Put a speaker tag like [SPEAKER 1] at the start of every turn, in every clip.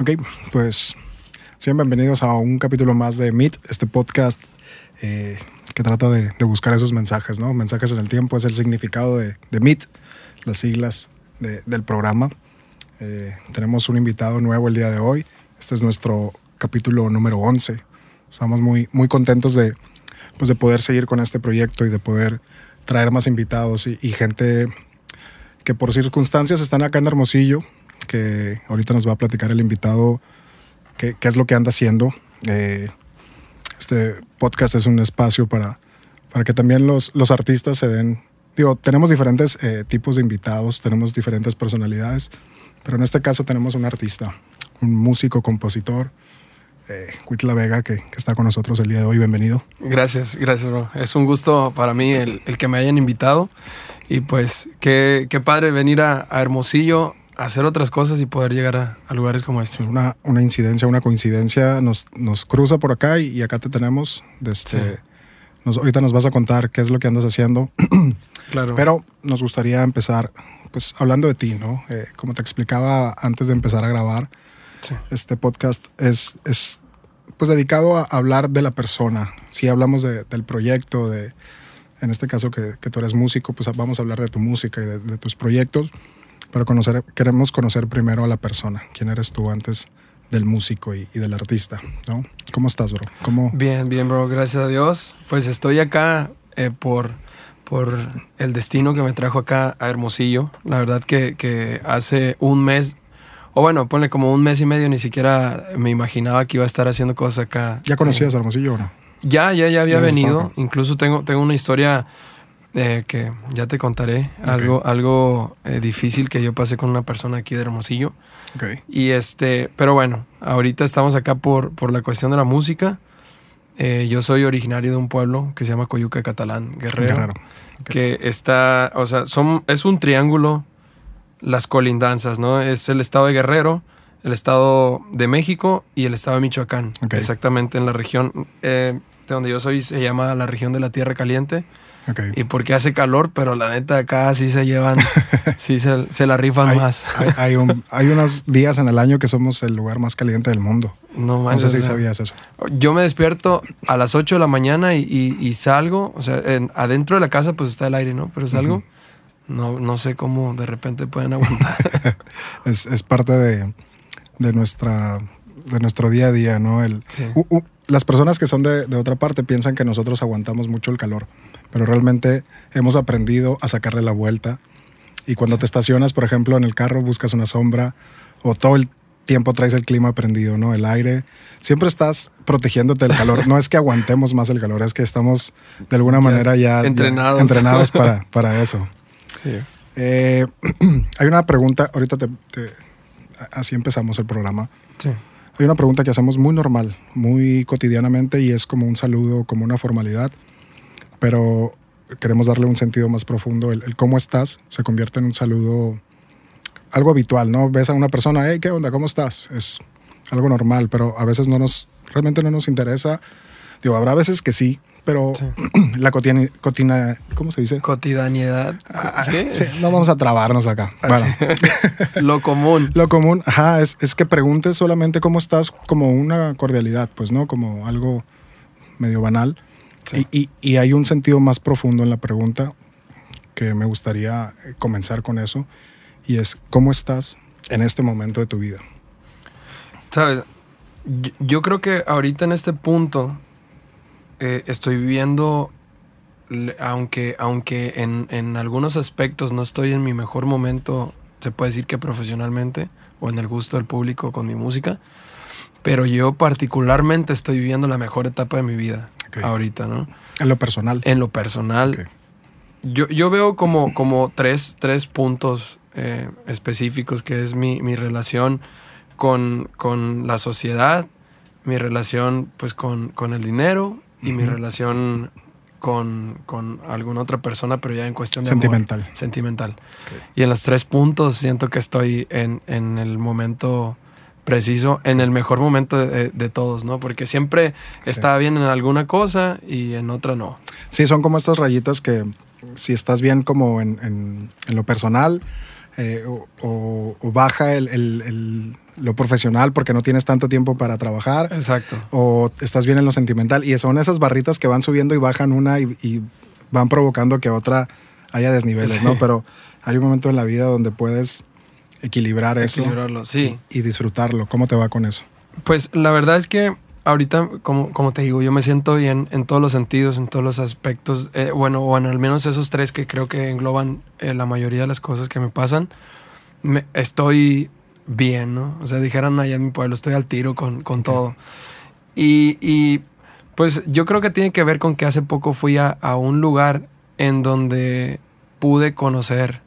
[SPEAKER 1] Ok, pues sean bienvenidos a un capítulo más de Meet, este podcast eh, que trata de, buscar esos mensajes, ¿no? Mensajes en el tiempo es el significado de, de Meet, las siglas del programa. Eh, tenemos un invitado nuevo el día de hoy. Este es nuestro capítulo número 11. Estamos muy, muy contentos de, pues de poder seguir con este proyecto y de poder traer más invitados y gente que por circunstancias están acá en Hermosillo, que ahorita nos va a platicar el invitado qué, es lo que anda haciendo. Eh, este podcast es un espacio para, para que también los, los artistas se den... Digo, tenemos diferentes eh, tipos de invitados, tenemos diferentes personalidades, pero en este caso tenemos un artista, un músico, compositor, eh, La Vega, que, que, está con nosotros el día de hoy. Bienvenido.
[SPEAKER 2] Gracias, gracias, bro. Es un gusto para mí el, el que me hayan invitado. Y pues, qué, qué padre venir a, a Hermosillo hacer otras cosas y poder llegar a, lugares como este.
[SPEAKER 1] Una, una, incidencia, una coincidencia nos, nos cruza por acá y, acá te tenemos. Desde, nos, ahorita nos vas a contar qué es lo que andas haciendo. claro. Pero nos gustaría empezar pues hablando de ti, ¿no? Eh, como te explicaba antes de empezar a grabar, este podcast es, es pues dedicado a hablar de la persona. Si hablamos del proyecto, de, en este caso que, que, tú eres músico, pues vamos a hablar de tu música y de, de tus proyectos pero conocer, queremos conocer primero a la persona, quién eres tú antes del músico y, del artista, ¿no? ¿Cómo estás, bro? ¿Cómo...
[SPEAKER 2] Bien, bien, bro, gracias a Dios. Pues estoy acá eh, por, por el destino que me trajo acá a Hermosillo. La verdad que, que hace un mes, o bueno, ponle como un mes y medio, ni siquiera me imaginaba que iba a estar haciendo cosas acá.
[SPEAKER 1] ¿Ya conocías a Hermosillo o no?
[SPEAKER 2] Ya, ya, ya había venido. Incluso tengo, tengo una historia eh, que ya te contaré algo, algo eh, difícil que yo pasé con una persona aquí de Hermosillo. Y este, pero bueno, ahorita estamos acá por, por la cuestión de la música. Eh, yo soy originario de un pueblo que se llama Coyuca Catalán, Guerrero. Que está, o sea, son, es un triángulo, las colindanzas, ¿no? Es el estado de Guerrero, el estado de México y el estado de Michoacán. Exactamente en la región de donde yo soy, se llama la región de la Tierra Caliente. Y porque hace calor, pero la neta acá sí se llevan, sí se, la rifan más.
[SPEAKER 1] hay, unos días en el año que somos el lugar más caliente del mundo. No, sé si sabías eso.
[SPEAKER 2] Yo me despierto a las 8 de la mañana y, salgo, o sea, adentro de la casa pues está el aire, ¿no? Pero salgo, no, no sé cómo de repente pueden aguantar.
[SPEAKER 1] es, parte de, nuestra, de nuestro día a día, ¿no? El, las personas que son de, de otra parte piensan que nosotros aguantamos mucho el calor pero realmente hemos aprendido a sacarle la vuelta. Y cuando te estacionas, por ejemplo, en el carro, buscas una sombra o todo el tiempo traes el clima prendido, ¿no? El aire. Siempre estás protegiéndote del calor. No es que aguantemos más el calor, es que estamos de alguna manera ya
[SPEAKER 2] entrenados,
[SPEAKER 1] entrenados para, para, eso. Sí. Eh, hay una pregunta, ahorita te, así empezamos el programa. Sí. Hay una pregunta que hacemos muy normal, muy cotidianamente y es como un saludo, como una formalidad pero queremos darle un sentido más profundo. El, cómo estás se convierte en un saludo, algo habitual, ¿no? Ves a una persona, hey, ¿qué onda? ¿Cómo estás? Es algo normal, pero a veces no nos, realmente no nos interesa. Digo, habrá veces que sí, pero la cotidianidad, ¿cómo se dice?
[SPEAKER 2] Cotidianidad.
[SPEAKER 1] Ah, no vamos a trabarnos acá. Ah, bueno.
[SPEAKER 2] Lo común.
[SPEAKER 1] Lo común, ajá, es, es que preguntes solamente cómo estás como una cordialidad, pues, ¿no? Como algo medio banal. Y, hay un sentido más profundo en la pregunta que me gustaría eh, comenzar con eso y es ¿cómo estás en este momento de tu vida?
[SPEAKER 2] Sabes, yo, creo que ahorita en este punto eh, estoy viviendo, aunque, aunque en, en, algunos aspectos no estoy en mi mejor momento, se puede decir que profesionalmente o en el gusto del público con mi música, pero yo particularmente estoy viviendo la mejor etapa de mi vida ahorita, ¿no?
[SPEAKER 1] En lo personal.
[SPEAKER 2] En lo personal. Yo, yo, veo como, como tres, tres puntos eh, específicos, que es mi, mi relación con, con, la sociedad, mi relación pues con, con el dinero y mi relación con, con, alguna otra persona, pero ya en cuestión de
[SPEAKER 1] sentimental.
[SPEAKER 2] sentimental. Y en los tres puntos siento que estoy en, en el momento preciso en el mejor momento de, todos, ¿no? Porque siempre está bien en alguna cosa y en otra no.
[SPEAKER 1] Sí, son como estas rayitas que si estás bien como en, lo personal, eh, o, baja el, lo profesional porque no tienes tanto tiempo para trabajar.
[SPEAKER 2] Exacto.
[SPEAKER 1] O estás bien en lo sentimental. Y son esas barritas que van subiendo y bajan una y, van provocando que otra haya desniveles, ¿no? Pero hay un momento en la vida donde puedes equilibrar eso.
[SPEAKER 2] Equilibrarlo, sí.
[SPEAKER 1] Y, disfrutarlo. ¿Cómo te va con eso?
[SPEAKER 2] Pues la verdad es que ahorita, como, como te digo, yo me siento bien en todos los sentidos, en todos los aspectos. Eh, bueno, bueno, al menos esos tres que creo que engloban eh, la mayoría de las cosas que me pasan. Me, estoy bien, ¿no? O sea, dijeran allá en mi pueblo, estoy al tiro con, con todo. Y, y, pues yo creo que tiene que ver con que hace poco fui a, a un lugar en donde pude conocer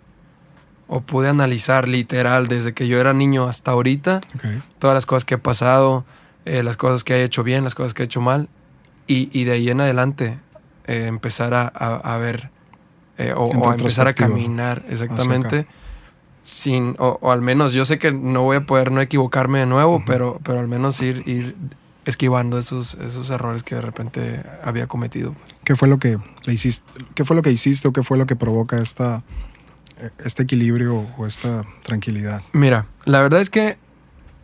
[SPEAKER 2] o pude analizar literal desde que yo era niño hasta ahorita todas las cosas que he pasado, eh, las cosas que he hecho bien, las cosas que he hecho mal, y, y de ahí en adelante eh, empezar a, a, ver eh, o, a empezar a caminar exactamente. Sin, o, al menos yo sé que no voy a poder no equivocarme de nuevo, pero, pero al menos ir, ir esquivando esos, esos errores que de repente había cometido.
[SPEAKER 1] ¿Qué fue lo que le hiciste? ¿Qué fue lo que hiciste o qué fue lo que provoca esta, este equilibrio o esta tranquilidad?
[SPEAKER 2] Mira, la verdad es que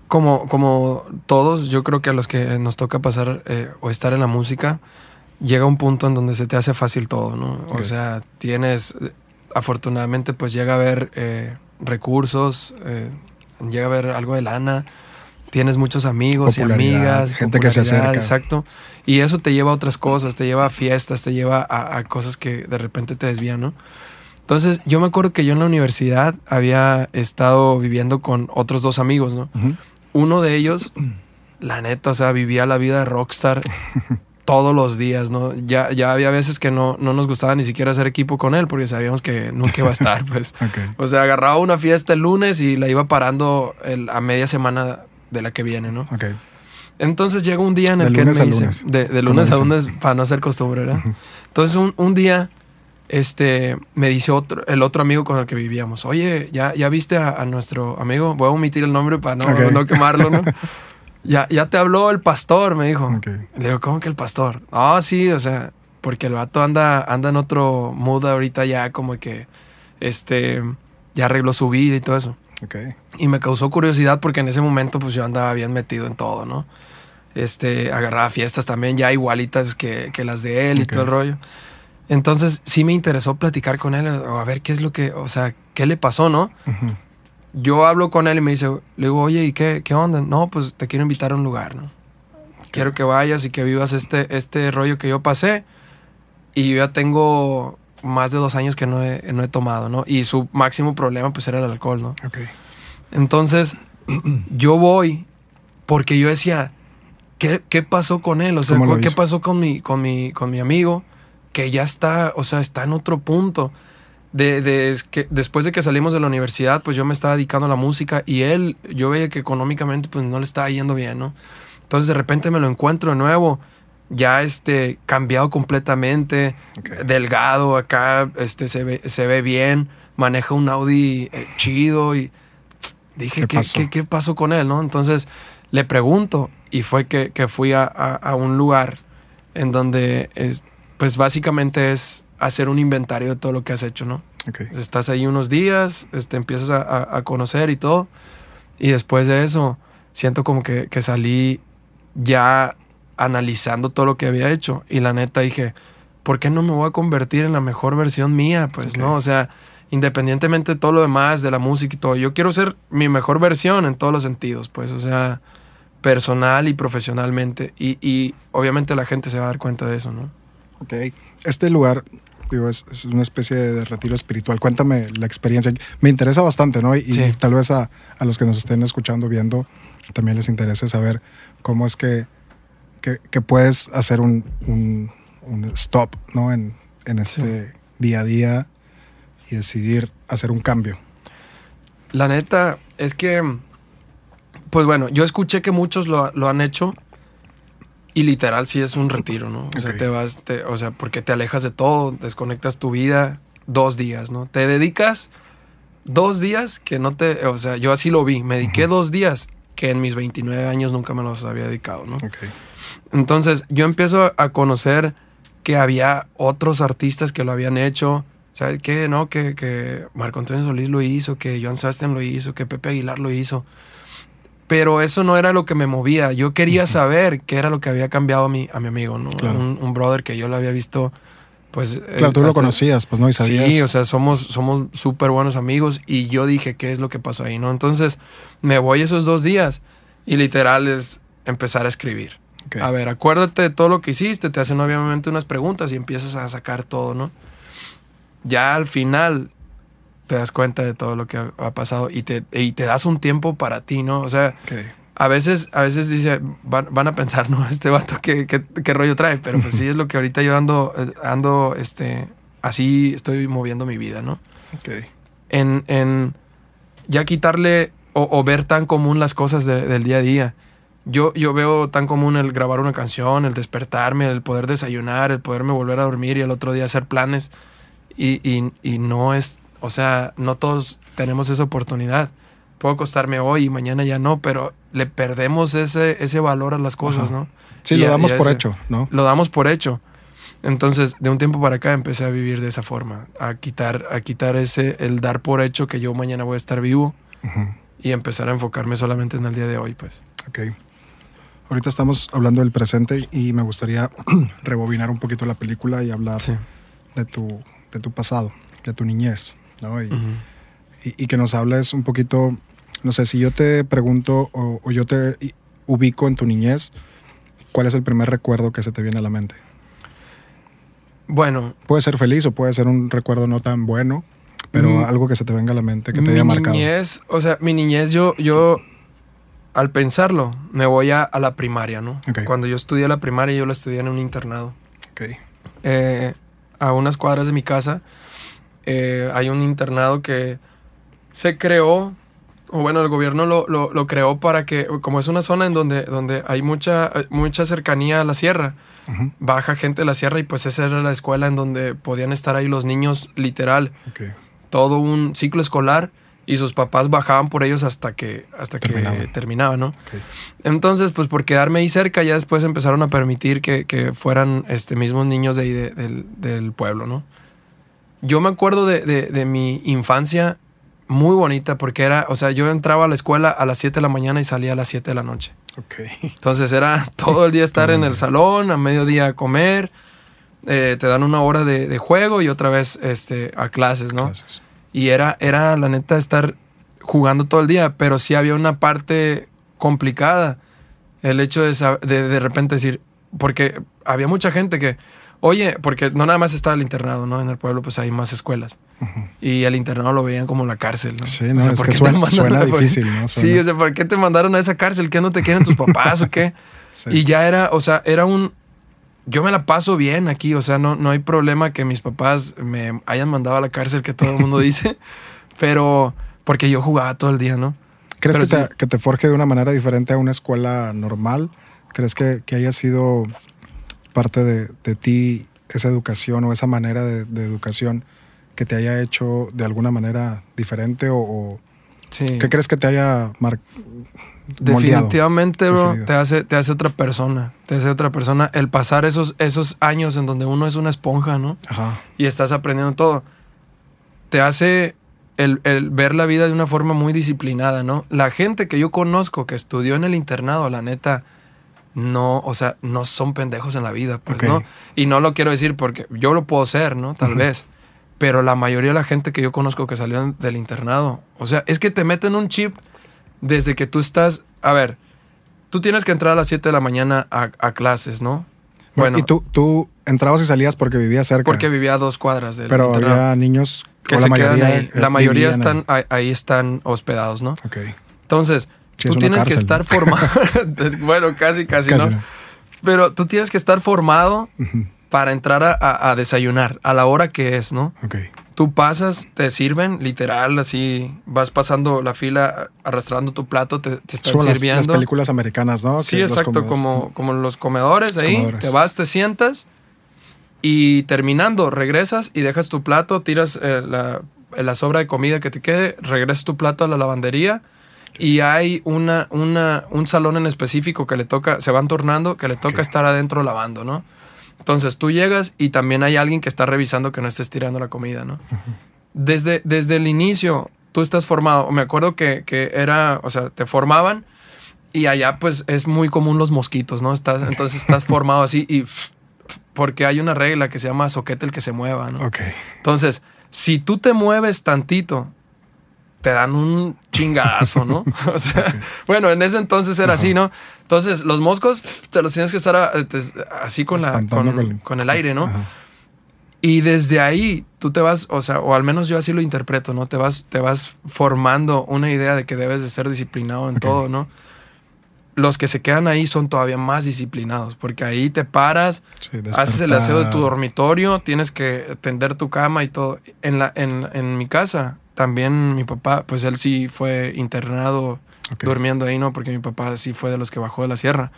[SPEAKER 2] como, como todos, yo creo que a los que nos toca pasar eh, o estar en la música, llega un punto en donde se te hace fácil todo, ¿no? O sea, tienes, afortunadamente, pues llega a haber eh, recursos, eh, llega a haber algo de lana, tienes muchos amigos y amigas,
[SPEAKER 1] gente que se acerca.
[SPEAKER 2] Exacto. Y eso te lleva a otras cosas, te lleva a fiestas, te lleva a, cosas que de repente te desvían, ¿no? Entonces, yo me acuerdo que yo en la universidad había estado viviendo con otros dos amigos, ¿no? uno de ellos, la neta, o sea, vivía la vida de rockstar todos los días, ¿no? Ya, ya había veces que no, no nos gustaba ni siquiera hacer equipo con él porque sabíamos que nunca iba a estar, pues. O sea, agarraba una fiesta el lunes y la iba parando a media semana de la que viene, ¿no?
[SPEAKER 1] Ok.
[SPEAKER 2] Entonces llega un día en el que él me dice, lunes. De, lunes a lunes, para no hacer costumbre, ¿verdad? Entonces un, un día este, me dice otro, el otro amigo con el que vivíamos, oye, ¿ya, ya viste a, nuestro amigo? Voy a omitir el nombre para no, no quemarlo, ¿no? ya, ya te habló el pastor, me dijo. Le digo, ¿cómo que el pastor? Ah, sí, o sea, porque el vato anda, anda en otro mood ahorita ya como que, este, ya arregló su vida y todo eso. Y me causó curiosidad porque en ese momento pues yo andaba bien metido en todo, ¿no? Este, agarraba fiestas también ya igualitas que, que las de él y todo el rollo. Entonces sí me interesó platicar con él, a ver qué es lo que, o sea, qué le pasó, ¿no? Yo hablo con él y me dice, le digo, oye, ¿y qué, qué onda? No, pues te quiero invitar a un lugar, ¿no? Quiero que vayas y que vivas este, este rollo que yo pasé. Y yo ya tengo más de dos años que no he, no he tomado, ¿no? Y su máximo problema pues era el alcohol, ¿no?
[SPEAKER 1] Ok.
[SPEAKER 2] Entonces, yo voy porque yo decía, ¿qué, qué pasó con él? O sea, ¿qué pasó con mi, con mi, con mi amigo? Que ya está, o sea, está en otro punto. De, que después de que salimos de la universidad, pues yo me estaba dedicando a la música y él, yo veía que económicamente pues no le estaba yendo bien, ¿no? Entonces de repente me lo encuentro de nuevo, ya este, cambiado completamente, delgado acá, este, se ve, se ve bien, maneja un Audi eh, chido y dije, ¿Qué pasó? ¿qué, pasó? con él, no? Entonces le pregunto y fue que, fui a, a, un lugar en donde es, pues básicamente es hacer un inventario de todo lo que has hecho, ¿no? Estás ahí unos días, este, empiezas a, conocer y todo. Y después de eso, siento como que, salí ya analizando todo lo que había hecho. Y la neta dije, ¿por qué no me voy a convertir en la mejor versión mía? Pues no, o sea, independientemente de todo lo demás, de la música y todo, yo quiero ser mi mejor versión en todos los sentidos, pues, o sea, personal y profesionalmente. Y, y obviamente la gente se va a dar cuenta de eso, ¿no?
[SPEAKER 1] Ok. Este lugar, digo, es, una especie de retiro espiritual. Cuéntame la experiencia. Me interesa bastante, ¿no? Y, tal vez a, los que nos estén escuchando, viendo, también les interese saber cómo es que, que, puedes hacer un, un, stop, ¿no? En, en este día a día y decidir hacer un cambio.
[SPEAKER 2] La neta es que, pues bueno, yo escuché que muchos lo, lo han hecho y literal sí es un retiro, ¿no? O sea, te vas, o sea, porque te alejas de todo, desconectas tu vida dos días, ¿no? Te dedicas dos días que no te, o sea, yo así lo vi, me dediqué dos días que en mis 29 años nunca me los había dedicado, ¿no? Entonces yo empiezo a conocer que había otros artistas que lo habían hecho, ¿Sabes qué? No, que, que Marco Antonio Solís lo hizo, que Joan Sebastián lo hizo, que Pepe Aguilar lo hizo. Pero eso no era lo que me movía. Yo quería saber qué era lo que había cambiado a mi, a mi amigo, ¿no? Un, brother que yo lo había visto, pues...
[SPEAKER 1] Claro, tú lo conocías, pues no, y sabías.
[SPEAKER 2] Sí, o sea, somos somos súper buenos amigos y yo dije, ¿qué es lo que pasó ahí, no? Entonces, me voy esos dos días y literal es empezar a escribir. A ver, acuérdate de todo lo que hiciste, te hacen obviamente unas preguntas y empiezas a sacar todo, ¿no? Ya al final te das cuenta de todo lo que ha, pasado y te, y te das un tiempo para ti, ¿no? O sea, a veces, a veces dice, van, a pensar, ¿no? Este vato, ¿qué, ¿qué, rollo trae? Pero pues sí es lo que ahorita yo ando, eh, ando, este, así estoy moviendo mi vida, ¿no? En, en ya quitarle o, ver tan común las cosas del día a día. Yo, yo veo tan común el grabar una canción, el despertarme, el poder desayunar, el poderme volver a dormir y el otro día hacer planes. Y, y, y no es o sea, no todos tenemos esa oportunidad. Puedo acostarme hoy y mañana ya no, pero le perdemos ese, ese valor a las cosas, ¿no?
[SPEAKER 1] Sí, lo damos por hecho, ¿no?
[SPEAKER 2] Lo damos por hecho. Entonces, de un tiempo para acá empecé a vivir de esa forma, a quitar, a quitar ese, el dar por hecho que yo mañana voy a estar vivo y empezar a enfocarme solamente en el día de hoy, pues.
[SPEAKER 1] Ok. Ahorita estamos hablando del presente y me gustaría rebobinar un poquito la película y hablar de, tu, de tu pasado, de tu niñez. ¿No? Y, que nos hables un poquito, no sé, si yo te pregunto o, yo te ubico en tu niñez, ¿cuál es el primer recuerdo que se te viene a la mente?
[SPEAKER 2] Bueno.
[SPEAKER 1] Puede ser feliz o puede ser un recuerdo no tan bueno, pero mm. algo que se te venga a la mente, que te haya marcado.
[SPEAKER 2] Mi niñez, o sea, mi niñez, yo, yo al pensarlo, me voy a, la primaria, ¿no? Cuando yo estudié la primaria, yo la estudié en un internado. Eh, a unas cuadras de mi casa eh, hay un internado que se creó, o bueno, el gobierno lo, lo, creó para que, como es una zona en donde, donde hay mucha, mucha cercanía a la sierra, baja gente de la sierra y pues esa era la escuela en donde podían estar ahí los niños literal. Todo un ciclo escolar y sus papás bajaban por ellos hasta que, hasta que terminaba, ¿no? Entonces, pues por quedarme ahí cerca, ya después empezaron a permitir que, que fueran este, mismos niños de ahí del, del pueblo, ¿no? Yo me acuerdo de, mi infancia muy bonita porque era, o sea, yo entraba a la escuela a las 7 de la mañana y salía a las 7 de la noche.
[SPEAKER 1] Ok.
[SPEAKER 2] Entonces era todo el día estar en el salón, a mediodía comer, eh, te dan una hora de, juego y otra vez este, a clases, ¿no? Y era, era la neta estar jugando todo el día, pero sí había una parte complicada. El hecho de, de, de repente decir, porque había mucha gente que, Oye, porque no nada más estaba el internado, ¿no? En el pueblo pues hay más escuelas. Y el internado lo veían como la cárcel, ¿no?
[SPEAKER 1] Sí, no, es que suena, difícil, ¿no?
[SPEAKER 2] Sí, o sea, ¿por qué te mandaron a esa cárcel? ¿Qué no te quieren tus papás o qué? Y ya era, o sea, era un... Yo me la paso bien aquí, o sea, no, no hay problema que mis papás me hayan mandado a la cárcel, que todo el mundo dice, pero porque yo jugaba todo el día, ¿no?
[SPEAKER 1] ¿Crees que, te, que, te, forje de una manera diferente a una escuela normal? ¿Crees que, que haya sido parte de, ti esa educación o esa manera de, educación que te haya hecho de alguna manera diferente o, qué crees que te haya marcado?
[SPEAKER 2] Definitivamente, bro, te hace, te hace otra persona. Te hace otra persona. El pasar esos, esos años en donde uno es una esponja, ¿no? Ajá. Y estás aprendiendo todo. Te hace el, el, ver la vida de una forma muy disciplinada, ¿no? La gente que yo conozco que estudió en el internado, la neta, no, o sea, no son pendejos en la vida, pues, ¿no? Y no lo quiero decir porque yo lo puedo ser, ¿no? Tal vez. Pero la mayoría de la gente que yo conozco que salió del internado, o sea, es que te meten un chip desde que tú estás, a ver, tú tienes que entrar a las 7 de la mañana a, clases, ¿no?
[SPEAKER 1] Bueno, y tú, tú entrabas y salías porque vivías cerca.
[SPEAKER 2] Porque vivía a dos cuadras del
[SPEAKER 1] Pero había niños
[SPEAKER 2] que se la mayoría, ahí. La mayoría están ahí. están hospedados, ¿no?
[SPEAKER 1] Ok.
[SPEAKER 2] Entonces, tú tienes que estar formado. bueno, casi, casi, ¿no? Pero tú tienes que estar formado para entrar a, desayunar a la hora que es, ¿no?
[SPEAKER 1] Ok.
[SPEAKER 2] Tú pasas, te sirven, literal, así vas pasando la fila, arrastrando tu plato, te, te están sirviendo.
[SPEAKER 1] Las, películas americanas, ¿no?
[SPEAKER 2] Sí, exacto, como, como los comedores ahí. Te vas, te sientas y terminando, regresas y dejas tu plato, tiras eh, la, la sobra de comida que te quede, regresas tu plato a la lavandería y hay una, una, un salón en específico que le toca, se van tornando, que le toca estar adentro lavando, ¿no? Entonces tú llegas y también hay alguien que está revisando que no estés tirando la comida, ¿no? desde, desde el inicio tú estás formado. Me acuerdo que, que, era, o sea, te formaban y allá pues es muy común los mosquitos, ¿no? Estás, Entonces estás formado así y porque hay una regla que se llama soquete el que se mueva, ¿no?
[SPEAKER 1] Ok.
[SPEAKER 2] Entonces, si tú te mueves tantito, te dan un chingadazo, ¿no? o sea, bueno, en ese entonces era así, ¿no? Entonces, los moscos te los tienes que estar eh, así con, la, con, el aire, ¿no? Y desde ahí tú te vas, o sea, o al menos yo así lo interpreto, ¿no? Te vas, te vas formando una idea de que debes de ser disciplinado en todo, ¿no? Los que se quedan ahí son todavía más disciplinados, porque ahí te paras, haces el aseo de tu dormitorio, tienes que tender tu cama y todo. En, la, en, en mi casa, también mi papá, pues él sí fue internado durmiendo ahí, ¿no? Porque mi papá sí fue de los que bajó de la sierra.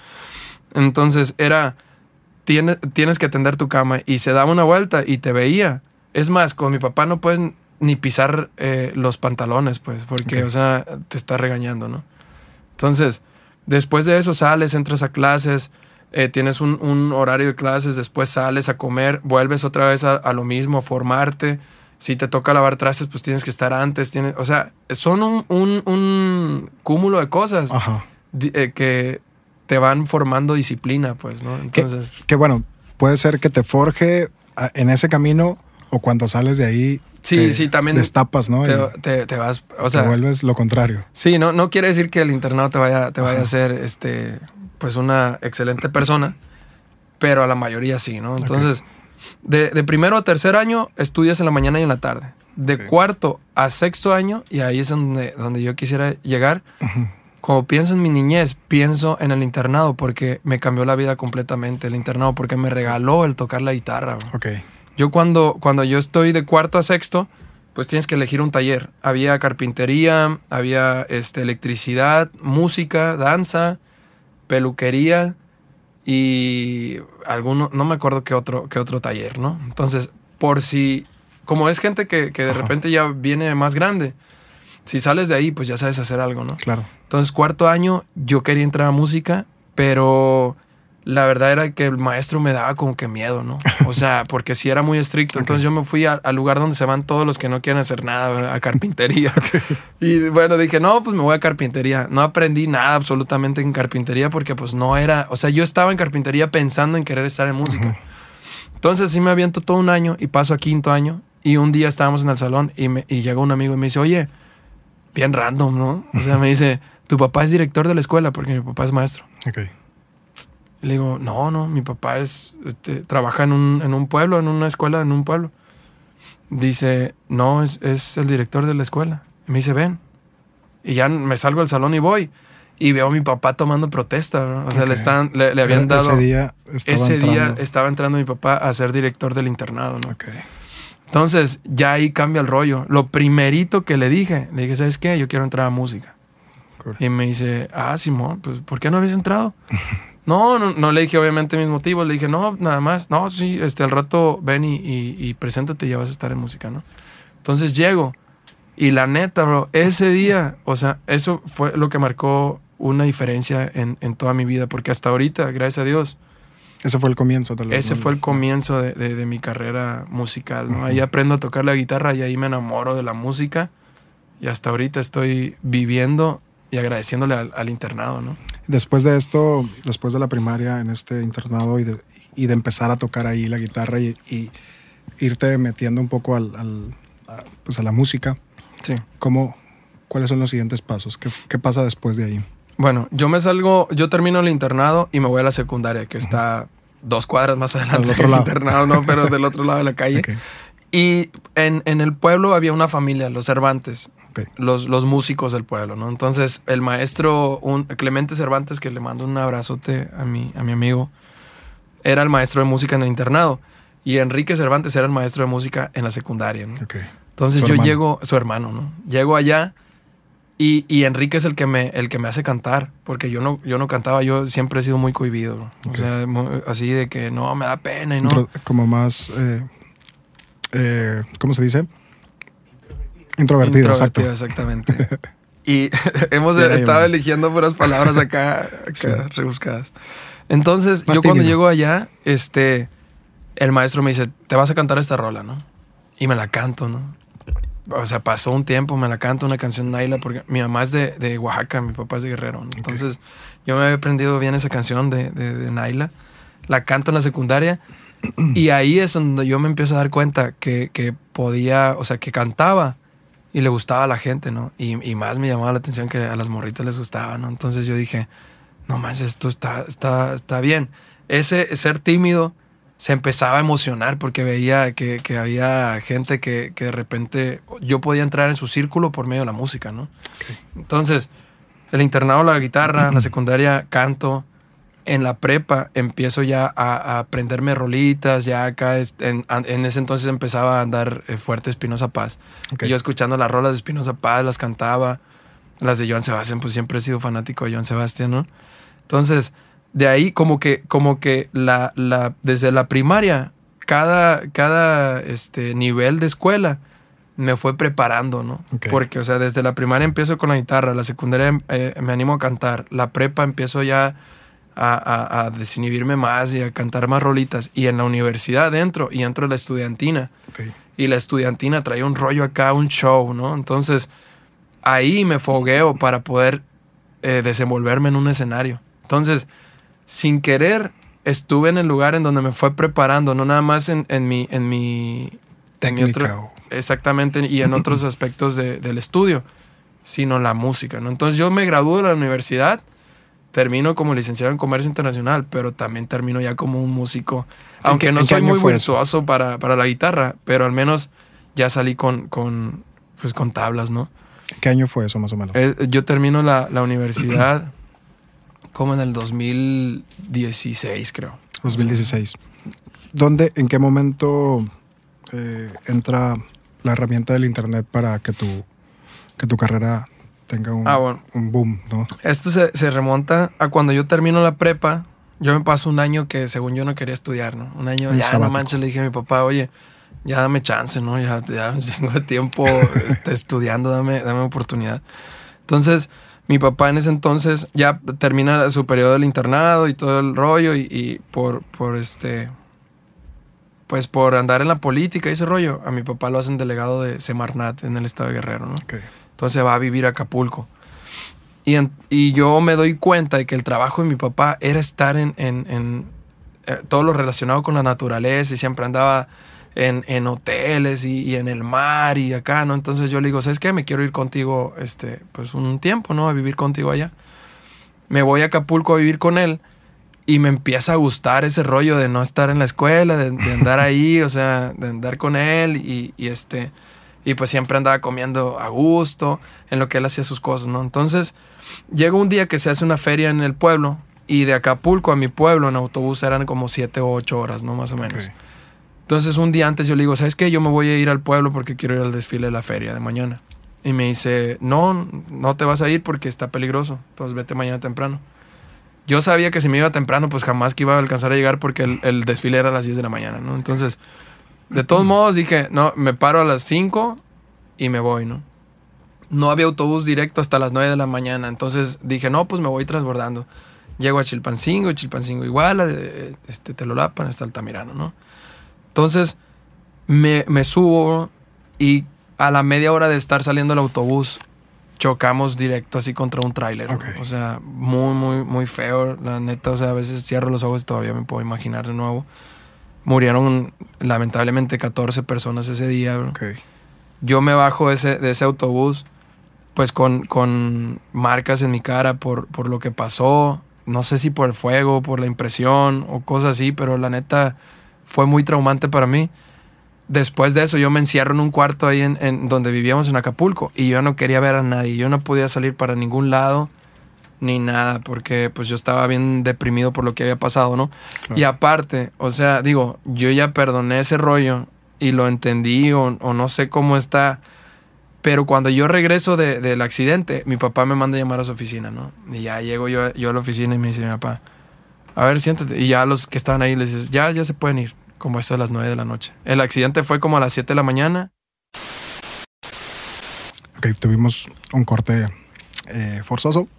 [SPEAKER 2] Entonces era tienes, tienes que atender tu cama y se daba una vuelta y te veía. Es más, con mi papá no puedes ni pisar eh, los pantalones, pues, porque, o sea, te está regañando, ¿no? Entonces, después de eso sales, entras a clases, eh, tienes un, horario de clases, después sales a comer, vuelves otra vez a, lo mismo, a formarte. Si te toca lavar trastes, pues tienes que estar antes. Tienes, o sea, son un, un, cúmulo de cosas eh, que te van formando disciplina, pues, ¿no?
[SPEAKER 1] Entonces. Que, bueno, puede ser que te forje ah, en ese camino o cuando sales de ahí.
[SPEAKER 2] Sí, sí, también.
[SPEAKER 1] Destapas, ¿no?
[SPEAKER 2] Te, te, vas. O sea.
[SPEAKER 1] Te vuelves lo contrario.
[SPEAKER 2] Sí, no, no quiere decir que el internado te vaya, te vaya a ser este, pues una excelente persona, pero a la mayoría sí, ¿no? Entonces, de, primero a tercer año estudias en la mañana y en la tarde. De cuarto a sexto año, y ahí es donde, donde yo quisiera llegar, como pienso en mi niñez, pienso en el internado porque me cambió la vida completamente el internado, porque me regaló el tocar la guitarra.
[SPEAKER 1] Ok.
[SPEAKER 2] Yo cuando, cuando yo estoy de cuarto a sexto, pues tienes que elegir un taller. Había carpintería, había este, electricidad, música, danza, peluquería y alguno, no me acuerdo qué otro, qué otro taller, ¿no? Entonces, por si, como es gente que, que de repente ya viene más grande, si sales de ahí, pues ya sabes hacer algo, ¿no?
[SPEAKER 1] Claro.
[SPEAKER 2] Entonces, cuarto año, yo quería entrar a música, pero la verdad era que el maestro me daba como que miedo, ¿no? O sea, porque sí era muy estricto. Entonces yo me fui al lugar donde se van todos los que no quieren hacer nada, a carpintería. Y bueno, dije, no, pues me voy a carpintería. No aprendí nada absolutamente en carpintería porque pues no era, o sea, yo estaba en carpintería pensando en querer estar en música. Entonces sí me aviento todo un año y paso a quinto año. Y un día estábamos en el salón y, me, y llegó un amigo y me dice, oye, bien random, ¿no? O sea, me dice, tu papá es director de la escuela porque mi papá es maestro.
[SPEAKER 1] Ok.
[SPEAKER 2] le digo, no, no, mi papá es, este, trabaja en un, en un, pueblo, en una escuela, en un pueblo. Dice, no, es, es el director de la escuela. Y me dice, ven. Y ya me salgo del salón y voy. Y veo a mi papá tomando protesta, O sea, le, están, le, habían dado...
[SPEAKER 1] Ese día
[SPEAKER 2] estaba Ese día estaba entrando mi papá a ser director del internado, ¿no?
[SPEAKER 1] Ok.
[SPEAKER 2] Entonces, ya ahí cambia el rollo. Lo primerito que le dije, le dije, ¿sabes qué? Yo quiero entrar a música. Y me dice, ah, Simón, pues, ¿por qué no habías entrado? no, no, le dije obviamente mis motivos. Le dije, no, nada más. No, sí, este, al rato ven y, y, preséntate y ya vas a estar en música, ¿no? Entonces llego. Y la neta, bro, ese día, o sea, eso fue lo que marcó una diferencia en, en toda mi vida. Porque hasta ahorita, gracias a Dios,
[SPEAKER 1] ese fue el comienzo, tal
[SPEAKER 2] Ese fue el comienzo de, mi carrera musical, ¿no? Ahí aprendo a tocar la guitarra y ahí me enamoro de la música. Y hasta ahorita estoy viviendo y agradeciéndole al, internado, ¿no?
[SPEAKER 1] Después de esto, después de la primaria en este internado y de, y de empezar a tocar ahí la guitarra y, irte metiendo un poco al, a, pues a la música,
[SPEAKER 2] sí.
[SPEAKER 1] ¿cómo, ¿cuáles son los siguientes pasos? ¿Qué, ¿Qué pasa después de ahí?
[SPEAKER 2] Bueno, yo me salgo, yo termino el internado y me voy a la secundaria, que está dos cuadras más adelante del otro lado. internado, ¿no? Pero del otro lado de la calle. Y en, el pueblo había una familia, los Cervantes, los, los músicos del pueblo, ¿no? Entonces, el maestro, un, Clemente Cervantes, que le mando un abrazote a mi, a mi amigo, era el maestro de música en el internado. Y Enrique Cervantes era el maestro de música en la secundaria, ¿no? Entonces yo llego, su hermano, ¿no? Llego allá y, Enrique es el que me, el que me hace cantar, porque yo no, yo no cantaba, yo siempre he sido muy cohibido. O sea, así de que no, me da pena y no.
[SPEAKER 1] Como más, eh, eh, ¿cómo se dice? Introvertido. Introvertido,
[SPEAKER 2] exactamente. y hemos estado eligiendo puras palabras acá, rebuscadas. Entonces, yo cuando llego allá, este, el maestro me dice, te vas a cantar esta rola, ¿no? Y me la canto, ¿no? O sea, pasó un tiempo, me la canto una canción Naila, porque mi mamá es de, de Oaxaca, mi papá es de Guerrero. Entonces, yo me había aprendido bien esa canción de, de, de Naila. La canto en la secundaria. y ahí es donde yo me empiezo a dar cuenta que, que, podía, o sea, que cantaba y le gustaba a la gente, ¿no? Y, y, más me llamaba la atención que a las morritas les gustaba, ¿no? Entonces yo dije, no manches, esto está, está, está bien. Ese ser tímido se empezaba a emocionar porque veía que, que había gente que, que, de repente yo podía entrar en su círculo por medio de la música, ¿no? Entonces, el internado, la guitarra, la secundaria, canto. En la prepa empiezo ya a, aprenderme rolitas, ya acá en, en, ese entonces empezaba a andar eh, fuerte Espinosa Paz. Y yo escuchando las rolas de Espinosa Paz, las cantaba. Las de Joan Sebastián, pues siempre he sido fanático de Joan Sebastián, ¿no? Entonces, de ahí como que, como que la, la, desde la primaria, cada, cada este, nivel de escuela me fue preparando, ¿no? Porque, o sea, desde la primaria empiezo con la guitarra, la secundaria eh, me animo a cantar, la prepa empiezo ya a, a, desinhibirme más y a cantar más rolitas. Y en la universidad dentro, y entro la estudiantina. Y la estudiantina trae un rollo acá, un show, ¿no? Entonces, ahí me fogueo para poder eh, desenvolverme en un escenario. Entonces, sin querer, estuve en el lugar en donde me fue preparando, no nada más en, en mi... En mi
[SPEAKER 1] Técnica.
[SPEAKER 2] exactamente, y en otros aspectos de, del estudio, sino la música, ¿no? Entonces yo me gradué de la universidad, termino como licenciado en comercio internacional, pero también termino ya como un músico, aunque no soy muy virtuoso para, para, la guitarra, pero al menos ya salí con, con, pues, con tablas, ¿no?
[SPEAKER 1] ¿Qué año fue eso más o menos?
[SPEAKER 2] Eh, yo termino la, la universidad como en el 2016, creo.
[SPEAKER 1] 2016. ¿Dónde, en qué momento eh, entra la herramienta del Internet para que tu, que tu carrera tenga un, ah, un boom, ¿no?
[SPEAKER 2] Esto se, se, remonta a cuando yo termino la prepa. Yo me paso un año que según yo no quería estudiar, ¿no? Un año, ya no manches, le dije a mi papá, oye, ya dame chance, ¿no? Ya, ya tengo tiempo este, estudiando, dame, dame oportunidad. Entonces, mi papá en ese entonces ya termina su periodo del internado y todo el rollo y, por, por este, pues por andar en la política y ese rollo, a mi papá lo hacen delegado de Semarnat en el estado de Guerrero, ¿no? Entonces va a vivir a Acapulco. Y, y, yo me doy cuenta de que el trabajo de mi papá era estar en, en, en eh, todo lo relacionado con la naturaleza y siempre andaba en, en hoteles y, en el mar y acá, ¿no? Entonces yo le digo, ¿sabes qué? Me quiero ir contigo, este, pues un tiempo, ¿no? A vivir contigo allá. Me voy a Acapulco a vivir con él y me empieza a gustar ese rollo de no estar en la escuela, de, andar ahí, o sea, de andar con él y, este, y pues siempre andaba comiendo a gusto en lo que él hacía sus cosas, ¿no? Entonces llega un día que se hace una feria en el pueblo y de Acapulco a mi pueblo en autobús eran como siete o ocho horas, ¿no? Más o menos. Entonces un día antes yo le digo, ¿sabes qué? Yo me voy a ir al pueblo porque quiero ir al desfile de la feria de mañana. Y me dice, no, no te vas a ir porque está peligroso. Entonces vete mañana temprano. Yo sabía que si me iba temprano, pues jamás que iba a alcanzar a llegar porque el, desfile era a las 10 de la mañana, ¿no? Entonces, de todos modos dije, no, me paro a las 5 y me voy, ¿no? No había autobús directo hasta las 9 de la mañana. Entonces dije, no, pues me voy transbordando. Llego a Chilpancingo, Chilpancingo igual, eh, este, Telolapan hasta Altamirano, ¿no? Entonces me, subo y a la media hora de estar saliendo el autobús chocamos directo así contra un tráiler. O sea, muy, muy, muy feo. La neta, o sea, a veces cierro los ojos y todavía me puedo imaginar de nuevo. Murieron lamentablemente 14 personas ese día. Yo me bajo de ese, de ese autobús pues con, con marcas en mi cara por, por lo que pasó. No sé si por el fuego, por la impresión o cosas así, pero la neta fue muy traumante para mí. Después de eso yo me encierro en un cuarto ahí en, donde vivíamos en Acapulco y yo no quería ver a nadie, yo no podía salir para ningún lado ni nada porque pues yo estaba bien deprimido por lo que había pasado, ¿no? Y aparte, o sea, digo, yo ya perdoné ese rollo y lo entendí o, no sé cómo está, pero cuando yo regreso del accidente, mi papá me manda a llamar a su oficina, ¿no? Y ya llego yo, yo a la oficina y me dice mi papá, a ver, siéntate. Y ya los que estaban ahí les dices, ya, ya se pueden ir como esto a las 9 de la noche. El accidente fue como a las 7 de la mañana.
[SPEAKER 1] Ok, tuvimos un corte eh, forzoso.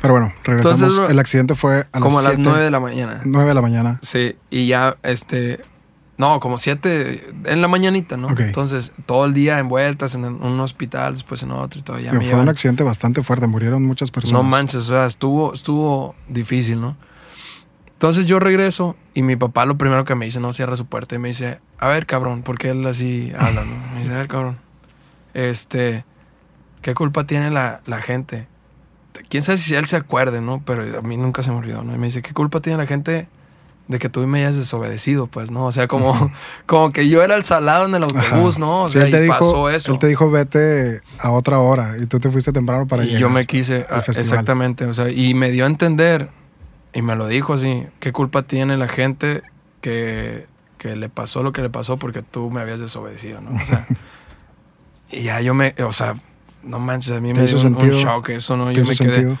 [SPEAKER 1] Pero bueno, regresamos. el accidente fue
[SPEAKER 2] a como a las 9 de la mañana.
[SPEAKER 1] 9 de la mañana.
[SPEAKER 2] Sí, y ya, este, no, como 7 en la mañanita, ¿no? Entonces, todo el día en vueltas en un hospital, después en otro y todo. Ya
[SPEAKER 1] fue un accidente bastante fuerte, murieron muchas personas.
[SPEAKER 2] No manches, o sea, estuvo, estuvo difícil, ¿no? Entonces yo regreso y mi papá lo primero que me dice, no, cierra su puerta y me dice, a ver, cabrón, porque él así habla, ¿no? Me dice, a ver, cabrón, este, ¿qué culpa tiene la, la gente? quién sabe si él se acuerde, ¿no? Pero a mí nunca se me olvidó, ¿no? Y me dice, ¿qué culpa tiene la gente de que tú me hayas desobedecido, pues, ¿no? O sea, como, como que yo era el salado en el autobús, ¿no? O sea,
[SPEAKER 1] él te dijo, pasó eso. Él te dijo, vete a otra hora y tú te fuiste temprano para
[SPEAKER 2] y yo me quise, ah, exactamente, o sea, y me dio a entender, y me lo dijo así, ¿qué culpa tiene la gente que, que le pasó lo que le pasó porque tú me habías desobedecido, ¿no? O sea, y ya yo me, o sea, no manches, a mí me dio un, shock eso, ¿no? Yo me quedé.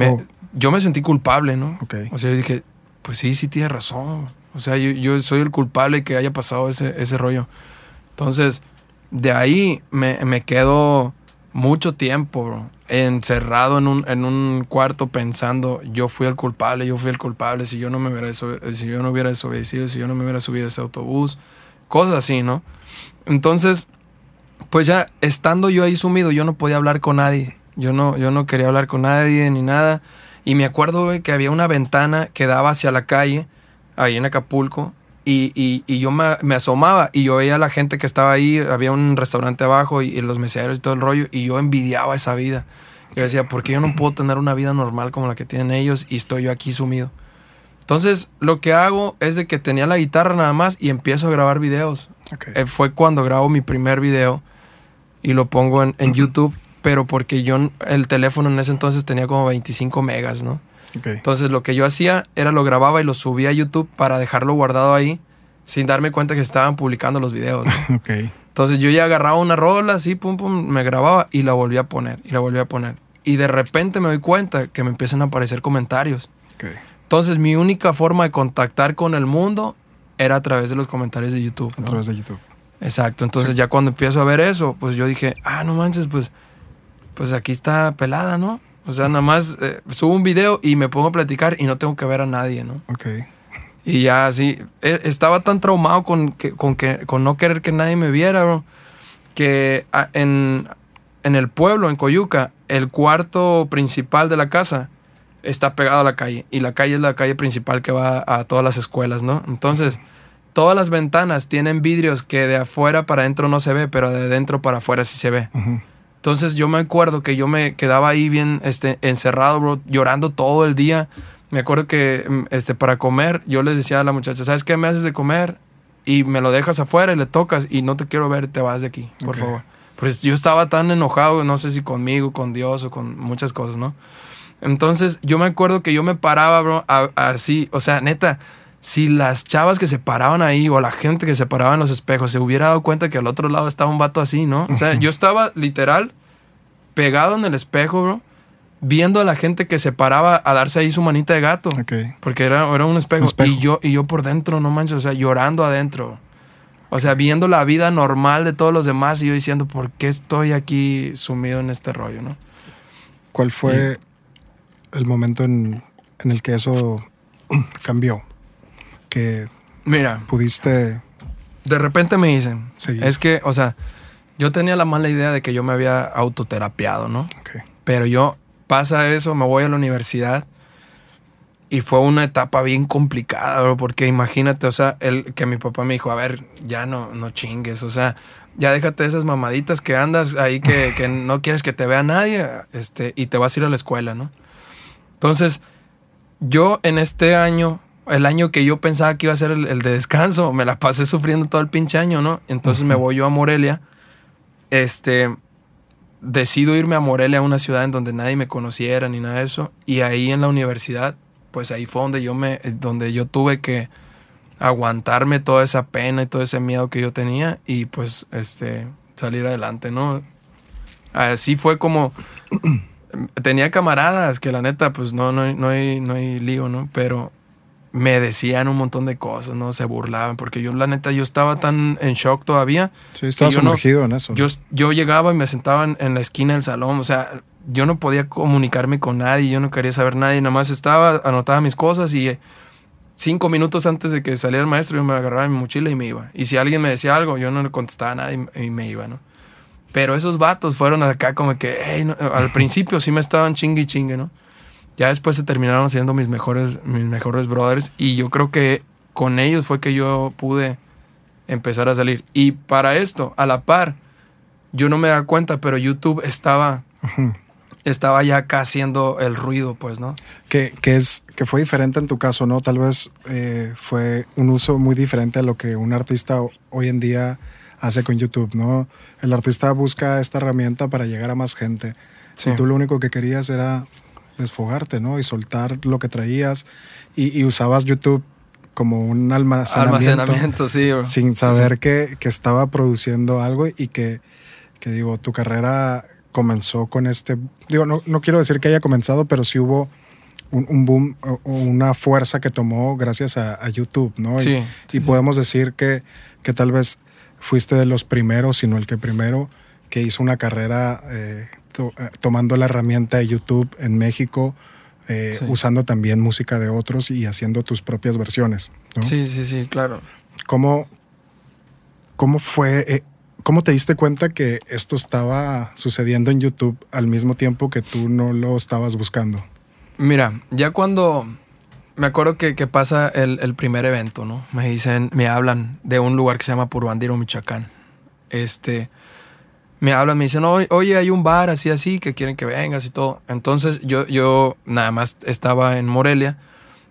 [SPEAKER 2] Oh. Yo me sentí culpable, ¿no? O sea, yo dije, pues sí, sí tiene razón. O sea, yo, soy el culpable que haya pasado ese, ese rollo. Entonces, de ahí me, me quedo mucho tiempo, bro, encerrado en un, en un cuarto pensando, yo fui el culpable, yo fui el culpable, si yo no me hubiera, si yo no hubiera desobedecido, si yo no me hubiera subido a ese autobús, cosas así, ¿no? Entonces, pues ya estando yo ahí sumido, yo no podía hablar con nadie. Yo no, yo no quería hablar con nadie ni nada. Y me acuerdo que había una ventana que daba hacia la calle, ahí en Acapulco, y, y, yo me, asomaba y yo veía a la gente que estaba ahí, había un restaurante abajo y, los meseros y todo el rollo, y yo envidiaba esa vida. Yo decía, ¿por qué yo no puedo tener una vida normal como la que tienen ellos y estoy yo aquí sumido? Entonces, lo que hago es de que tenía la guitarra nada más y empiezo a grabar videos. Eh, fue cuando grabo mi primer video y lo pongo en, YouTube, pero porque yo el teléfono en ese entonces tenía como 25 megas, ¿no? Entonces lo que yo hacía era lo grababa y lo subía a YouTube para dejarlo guardado ahí sin darme cuenta que estaban publicando los videos. ¿no? Entonces yo ya agarraba una rola así, pum, pum, me grababa y la volvía a poner y la volvía a poner. Y de repente me doy cuenta que me empiezan a aparecer comentarios. Entonces mi única forma de contactar con el mundo era a través de los comentarios de YouTube.
[SPEAKER 1] A través de YouTube.
[SPEAKER 2] Exacto, entonces ya cuando empiezo a ver eso, pues yo dije, ah, no manches, pues, pues aquí está pelada, ¿no? O sea, nada más eh, subo un video y me pongo a platicar y no tengo que ver a nadie, ¿no?
[SPEAKER 1] Ok.
[SPEAKER 2] Y ya así, e, estaba tan traumado con, que, con, que, con no querer que nadie me viera, bro, que en, en el pueblo, en Coyuca, el cuarto principal de la casa está pegado a la calle y la calle es la calle principal que va a todas las escuelas, ¿no? Entonces todas las ventanas tienen vidrios que de afuera para adentro no se ve, pero de dentro para afuera sí se ve. Entonces yo me acuerdo que yo me quedaba ahí bien este, encerrado, bro, llorando todo el día. Me acuerdo que mm, este, para comer yo les decía a la muchacha, ¿sabes qué me haces de comer? Y me lo dejas afuera y le tocas y no te quiero ver, te vas de aquí, por favor. Pues yo estaba tan enojado, no sé si conmigo, con Dios o con muchas cosas, ¿no? Entonces yo me acuerdo que yo me paraba, bro, así, o sea, neta, si las chavas que se paraban ahí o la gente que se paraba en los espejos se hubiera dado cuenta que al otro lado estaba un vato así, ¿no? O sea, yo estaba literal pegado en el espejo, bro, viendo a la gente que se paraba a darse ahí su manita de gato. Porque era, era un, espejo. Y, yo, y yo por dentro, no manches, o sea, llorando adentro. O sea, viendo la vida normal de todos los demás y yo diciendo, ¿por qué estoy aquí sumido en este rollo, no?
[SPEAKER 1] ¿Cuál fue el momento en, en el que eso cambió? que
[SPEAKER 2] Mira,
[SPEAKER 1] pudiste...
[SPEAKER 2] De repente me dicen, es que, o sea, yo tenía la mala idea de que yo me había autoterapiado, ¿no? Pero yo pasa eso, me voy a la universidad y fue una etapa bien complicada, porque imagínate, o sea, el que mi papá me dijo, a ver, ya no, no chingues, o sea, ya déjate esas mamaditas que andas ahí que, que no quieres que te vea nadie, este, y te vas a ir a la escuela, ¿no? Entonces, yo en este año el año que yo pensaba que iba a ser el, de descanso, me la pasé sufriendo todo el pinche año, ¿no? Entonces me voy yo a Morelia. Este, decido irme a Morelia, a una ciudad en donde nadie me conociera ni nada de eso. Y ahí en la universidad, pues ahí fue donde yo me, donde yo tuve que aguantarme toda esa pena y todo ese miedo que yo tenía y pues, este, salir adelante, ¿no? Así fue como tenía camaradas que la neta, pues no, no, no hay, no hay lío, ¿no? Pero me decían un montón de cosas, ¿no? Se burlaban, porque yo, la neta, yo estaba tan en shock todavía.
[SPEAKER 1] Sí, estaba sumergido en eso.
[SPEAKER 2] Yo, yo llegaba y me sentaba en, la esquina del salón, o sea, yo no podía comunicarme con nadie, yo no quería saber nadie, nada más estaba, anotaba mis cosas y eh, cinco minutos antes de que saliera el maestro yo me agarraba mi mochila y me iba. Y si alguien me decía algo, yo no le contestaba nada y, me iba, ¿no? Pero esos vatos fueron acá como que, al principio sí me estaban chingue y chingue, ¿no? Ya después se terminaron siendo mis mejores, mis mejores brothers y yo creo que con ellos fue que yo pude empezar a salir. Y para esto, a la par, yo no me da cuenta, pero YouTube estaba, estaba ya acá haciendo el ruido, pues, ¿no?
[SPEAKER 1] Que, es, que fue diferente en tu caso, ¿no? Tal vez eh, fue un uso muy diferente a lo que un artista hoy en día hace con YouTube, ¿no? El artista busca esta herramienta para llegar a más gente. Y tú lo único que querías era desfogarte, ¿no? Y soltar lo que traías y, usabas YouTube como un almacenamiento,
[SPEAKER 2] almacenamiento sí,
[SPEAKER 1] sin saber Que, estaba produciendo algo y que, que, digo, tu carrera comenzó con este, digo, no, no quiero decir que haya comenzado, pero sí hubo un, boom o una fuerza que tomó gracias a, YouTube, ¿no? Sí, y, podemos decir que, que tal vez fuiste de los primeros, sino el que primero que hizo una carrera eh, eh, tomando la herramienta de YouTube en México, eh, usando también música de otros y haciendo tus propias versiones.
[SPEAKER 2] Sí, sí, sí, claro.
[SPEAKER 1] ¿Cómo, cómo fue, eh, cómo te diste cuenta que esto estaba sucediendo en YouTube al mismo tiempo que tú no lo estabas buscando?
[SPEAKER 2] Mira, ya cuando me acuerdo que, pasa el, el, primer evento, ¿no? Me dicen, me hablan de un lugar que se llama Purbandiro, Michoacán. Este, me hablan, me dicen, oye, hay un bar así, así, que quieren que vengas y todo. Entonces yo, yo nada más estaba en Morelia.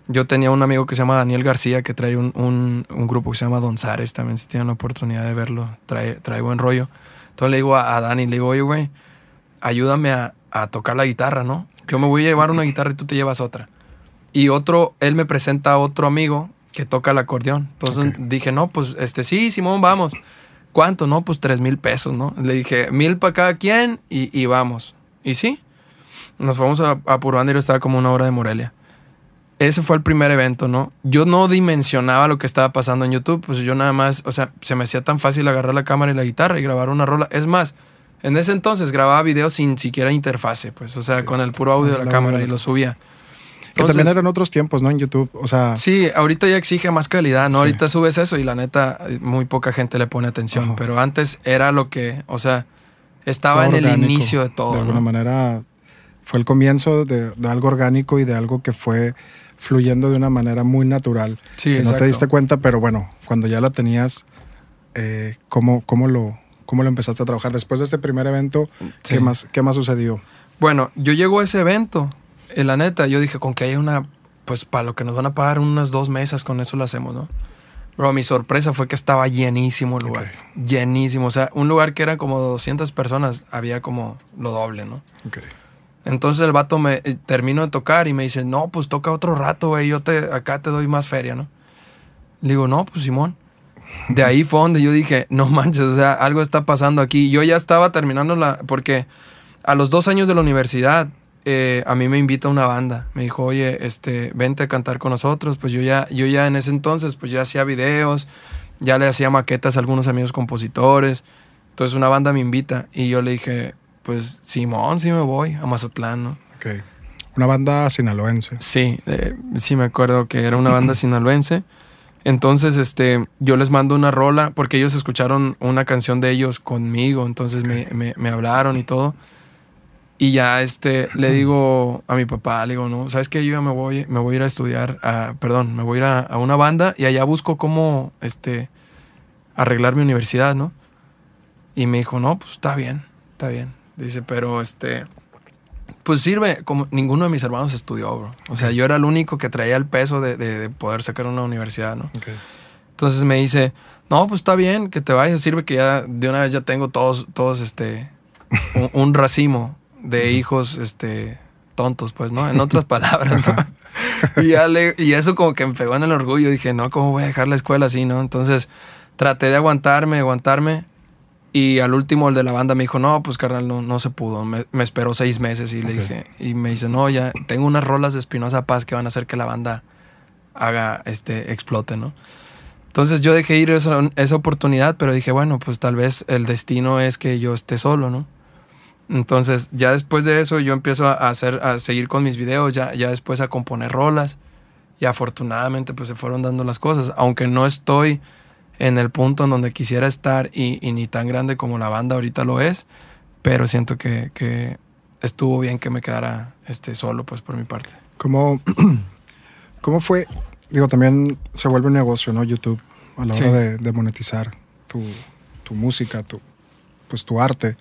[SPEAKER 2] Yo tenía un amigo que se llama Daniel García, que trae un, un, grupo que se llama Donzares, también si tienen la oportunidad de verlo, trae, trae buen rollo. Entonces le digo a, Dani, le digo, oye, güey, ayúdame a, a, tocar la guitarra, ¿no? Yo me voy a llevar una guitarra y tú te llevas otra. Y otro, él me presenta a otro amigo que toca el acordeón. Entonces dije, no, pues este sí, Simón, vamos. ¿Cuánto? No, pues tres mil pesos, ¿no? Le dije, mil para cada quien y, vamos. Y sí, nos fuimos a, a Purbandiro, estaba como una hora de Morelia. Ese fue el primer evento, ¿no? Yo no dimensionaba lo que estaba pasando en YouTube, pues yo nada más, o sea, se me hacía tan fácil agarrar la cámara y la guitarra y grabar una rola. Es más, en ese entonces grababa videos sin siquiera interfase, pues, o sea, con el puro audio de la, cámara y lo subía
[SPEAKER 1] que también eran otros tiempos, ¿no? En YouTube, o sea...
[SPEAKER 2] Sí, ahorita ya exige más calidad, ¿no? Ahorita subes eso y la neta, muy poca gente le pone atención, pero antes era lo que, o sea, estaba en el inicio de todo.
[SPEAKER 1] De alguna manera, fue el comienzo de, algo orgánico y de algo que fue fluyendo de una manera muy natural. Sí, que no te diste cuenta, pero bueno, cuando ya la tenías, eh, ¿cómo, cómo, lo, ¿cómo lo empezaste a trabajar? Después de este primer evento, ¿qué, más, ¿qué más sucedió?
[SPEAKER 2] Bueno, yo llego a ese evento eh, la neta, yo dije, con que haya una, pues para lo que nos van a pagar unas dos mesas, con eso lo hacemos, ¿no? Pero mi sorpresa fue que estaba llenísimo el lugar. Llenísimo. O sea, un lugar que era como 200 personas, había como lo doble, ¿no? Entonces el vato me eh, terminó de tocar y me dice, no, pues toca otro rato, güey, yo te, acá te doy más feria, ¿no? Le digo, no, pues Simón. De ahí fue donde yo dije, no manches, o sea, algo está pasando aquí. Yo ya estaba terminando la, porque a los dos años de la universidad eh, a mí me invita una banda. Me dijo, oye, este, vente a cantar con nosotros. Pues yo ya, yo ya en ese entonces, pues ya hacía videos, ya le hacía maquetas a algunos amigos compositores. Entonces una banda me invita y yo le dije, pues Simón, sí me voy a Mazatlán, ¿no?
[SPEAKER 1] Ok. Una banda sinaloense.
[SPEAKER 2] Sí, eh, sí me acuerdo que era una banda sinaloense. Entonces, este, yo les mando una rola porque ellos escucharon una canción de ellos conmigo, entonces me, me, me hablaron y todo. Y ya este, le digo a mi papá, le digo, no, ¿sabes qué? Yo ya me voy, me voy a ir a estudiar, a, perdón, me voy a ir a, una banda y allá busco cómo este, arreglar mi universidad, ¿no? Y me dijo, no, pues está bien, está bien. Dice, pero este, pues sirve, como ninguno de mis hermanos estudió, bro. O sea, yo era el único que traía el peso de, de, poder sacar una universidad, ¿no? Entonces me dice, no, pues está bien, que te vayas, sirve que ya de una vez ya tengo todos, todos este, un racimo de hijos este, tontos, pues, ¿no? En otras palabras, ¿no? y, ya le, y eso como que me pegó en el orgullo. Dije, no, ¿cómo voy a dejar la escuela así, no? Entonces traté de aguantarme, aguantarme. Y al último el de la banda me dijo, no, pues carnal, no, no se pudo. Me, esperó seis meses y le dije, y me dice, no, ya tengo unas rolas de Espinosa Paz que van a hacer que la banda haga, este, explote, ¿no? Entonces yo dejé ir esa, esa oportunidad, pero dije, bueno, pues tal vez el destino es que yo esté solo, ¿no? Entonces, ya después de eso, yo empiezo a hacer, a seguir con mis videos, ya, ya después a componer rolas. Y afortunadamente, pues se fueron dando las cosas. Aunque no estoy en el punto en donde quisiera estar y, ni tan grande como la banda ahorita lo es, pero siento que, estuvo bien que me quedara este, solo, pues por mi parte.
[SPEAKER 1] ¿Cómo, cómo fue? Digo, también se vuelve un negocio, ¿no? YouTube, a la hora de, monetizar tu, música, tu, pues tu arte.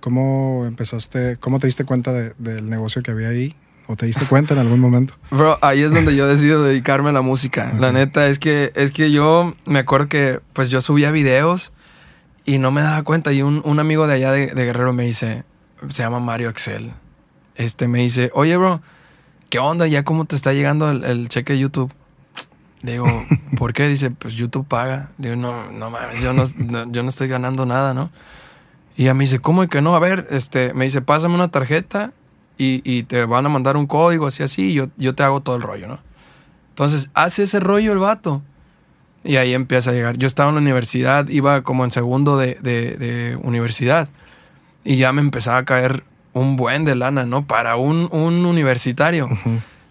[SPEAKER 1] ¿Cómo empezaste, cómo te diste cuenta del negocio que había ahí? ¿O te diste cuenta en algún momento?
[SPEAKER 2] Bro, ahí es donde yo decido dedicarme a la música. La neta es que, es que yo me acuerdo que pues yo subía videos y no me daba cuenta. Y un, un amigo de allá de, Guerrero me dice, se llama Mario Excel. Este me dice, oye, bro, ¿qué onda? ¿Ya cómo te está llegando el, cheque de YouTube? Le digo, ¿por qué? Dice, pues YouTube paga. Le digo, no, no mames, yo no, yo no estoy ganando nada, ¿no? Y ella me dice, ¿cómo es que no? A ver, este, me dice, pásame una tarjeta y, te van a mandar un código así, así, y yo, yo te hago todo el rollo, ¿no? Entonces, hace ese rollo el vato. Y ahí empieza a llegar. Yo estaba en la universidad, iba como en segundo de, universidad. Y ya me empezaba a caer un buen de lana, ¿no? Para un, universitario.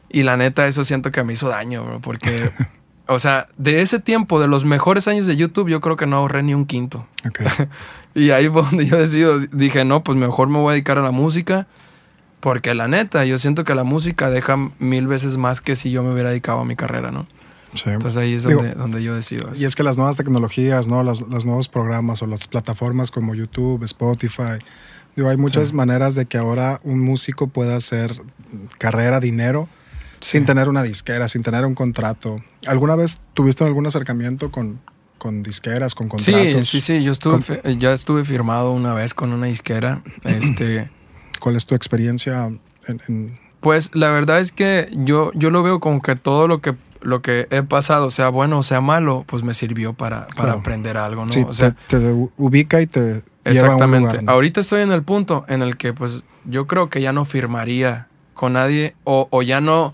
[SPEAKER 2] Y la neta, eso siento que me hizo daño, bro, porque O sea, de ese tiempo, de los mejores años de YouTube, yo creo que no ahorré ni un quinto. y ahí fue donde yo decido, dije, no, pues mejor me voy a dedicar a la música. Porque la neta, yo siento que la música deja mil veces más que si yo me hubiera dedicado a mi carrera, ¿no? Sí. Entonces ahí es donde, yo decido.
[SPEAKER 1] Y es que las nuevas tecnologías, ¿no? Los, nuevos programas o las plataformas como YouTube, Spotify, digo, hay muchas maneras de que ahora un músico pueda hacer carrera, dinero sin tener una disquera, sin tener un contrato. ¿Alguna vez tuviste algún acercamiento con, con disqueras, con contratos?
[SPEAKER 2] Sí, sí, sí. Yo estuve, ya estuve firmado una vez con una disquera. este,
[SPEAKER 1] ¿Cuál es tu experiencia
[SPEAKER 2] Pues la verdad es que yo, yo lo veo como que todo lo que lo que he pasado, sea bueno o sea malo, pues me sirvió para, para aprender algo, ¿no?
[SPEAKER 1] o sea, te, ubica y te
[SPEAKER 2] exactamente.
[SPEAKER 1] Lleva a un
[SPEAKER 2] Ahorita estoy en el punto en el que pues yo creo que ya no firmaría con nadie o, o ya no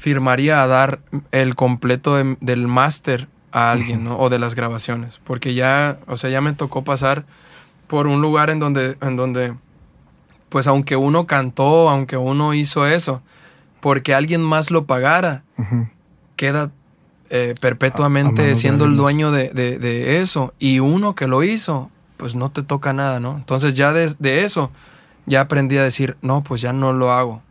[SPEAKER 2] firmaría a dar el completo del máster a alguien, ¿no? O de las grabaciones. Porque ya, o sea, ya me tocó pasar por un lugar en donde, en donde, pues aunque uno cantó, aunque uno hizo eso, porque alguien más lo pagara, queda eh, perpetuamente siendo el dueño de, eso. Y uno que lo hizo, pues no te toca nada, ¿no? Entonces ya de, de eso, ya aprendí a decir, no, pues ya no lo hago.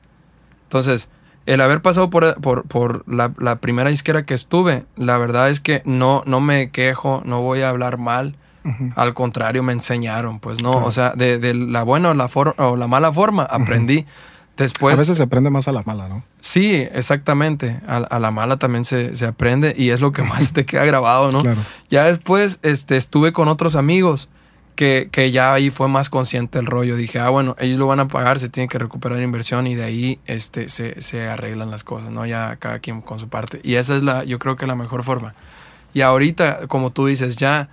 [SPEAKER 2] Entonces, el haber pasado por, por, la, primera disquera que estuve, la verdad es que no, no me quejo, no voy a hablar mal. Al contrario, me enseñaron, pues no, o sea, de, la buena o la, o la mala forma, aprendí. Después,
[SPEAKER 1] a veces se aprende más a la mala, ¿no?
[SPEAKER 2] Sí, exactamente. A, la mala también se, aprende y es lo que más te queda grabado, ¿no? Ya después este, estuve con otros amigos que, ya ahí fue más consciente el rollo. Dije, ah, bueno, ellos lo van a pagar, se tiene que recuperar inversión y de ahí este, se, arreglan las cosas, ¿no? Ya cada quien con su parte. Y esa es la, yo creo que la mejor forma. Y ahorita, como tú dices, ya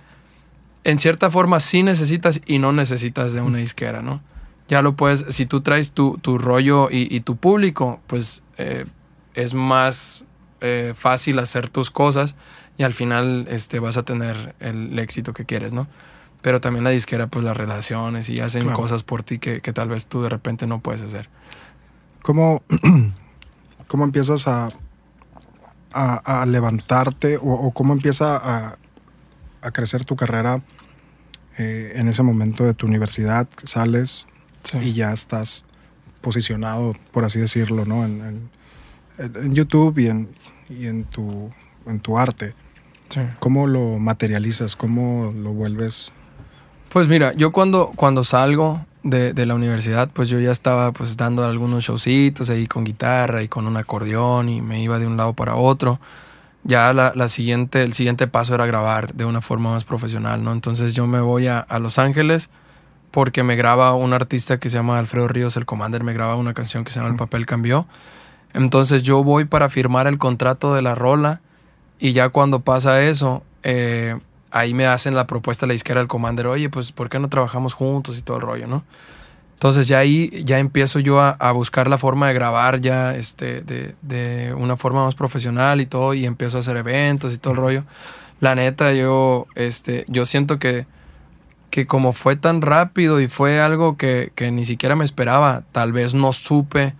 [SPEAKER 2] en cierta forma sí necesitas y no necesitas de una disquera, ¿no? Ya lo puedes, si tú traes tu, rollo y, tu público, pues eh, es más eh, fácil hacer tus cosas y al final este, vas a tener el éxito que quieres, ¿no? Pero también la disquera, pues las relaciones y hacen cosas por ti que, tal vez tú de repente no puedes hacer.
[SPEAKER 1] ¿Cómo, cómo empiezas a, a, levantarte o, cómo empieza a, a, crecer tu carrera eh, en ese momento de tu universidad? Sales y ya estás posicionado, por así decirlo, ¿no? En, en, YouTube y en, y en, tu, en tu arte. ¿Cómo lo materializas? ¿Cómo lo vuelves
[SPEAKER 2] pues mira, yo cuando, cuando salgo de, la universidad, pues yo ya estaba pues dando algunos showcitos ahí con guitarra y con un acordeón y me iba de un lado para otro. Ya la, siguiente, el siguiente paso era grabar de una forma más profesional, ¿no? Entonces yo me voy a, Los Ángeles porque me graba un artista que se llama Alfredo Ríos, el Commander, me graba una canción que se llama El papel cambió. Entonces yo voy para firmar el contrato de la rola y ya cuando pasa eso, eh, ahí me hacen la propuesta la disquera del Commander, oye, pues ¿por qué no trabajamos juntos y todo el rollo, no? Entonces ya ahí ya empiezo yo a, buscar la forma de grabar ya este, de, una forma más profesional y todo, y empiezo a hacer eventos y todo el rollo. La neta, yo, este, yo siento que que como fue tan rápido y fue algo que, ni siquiera me esperaba, tal vez no supe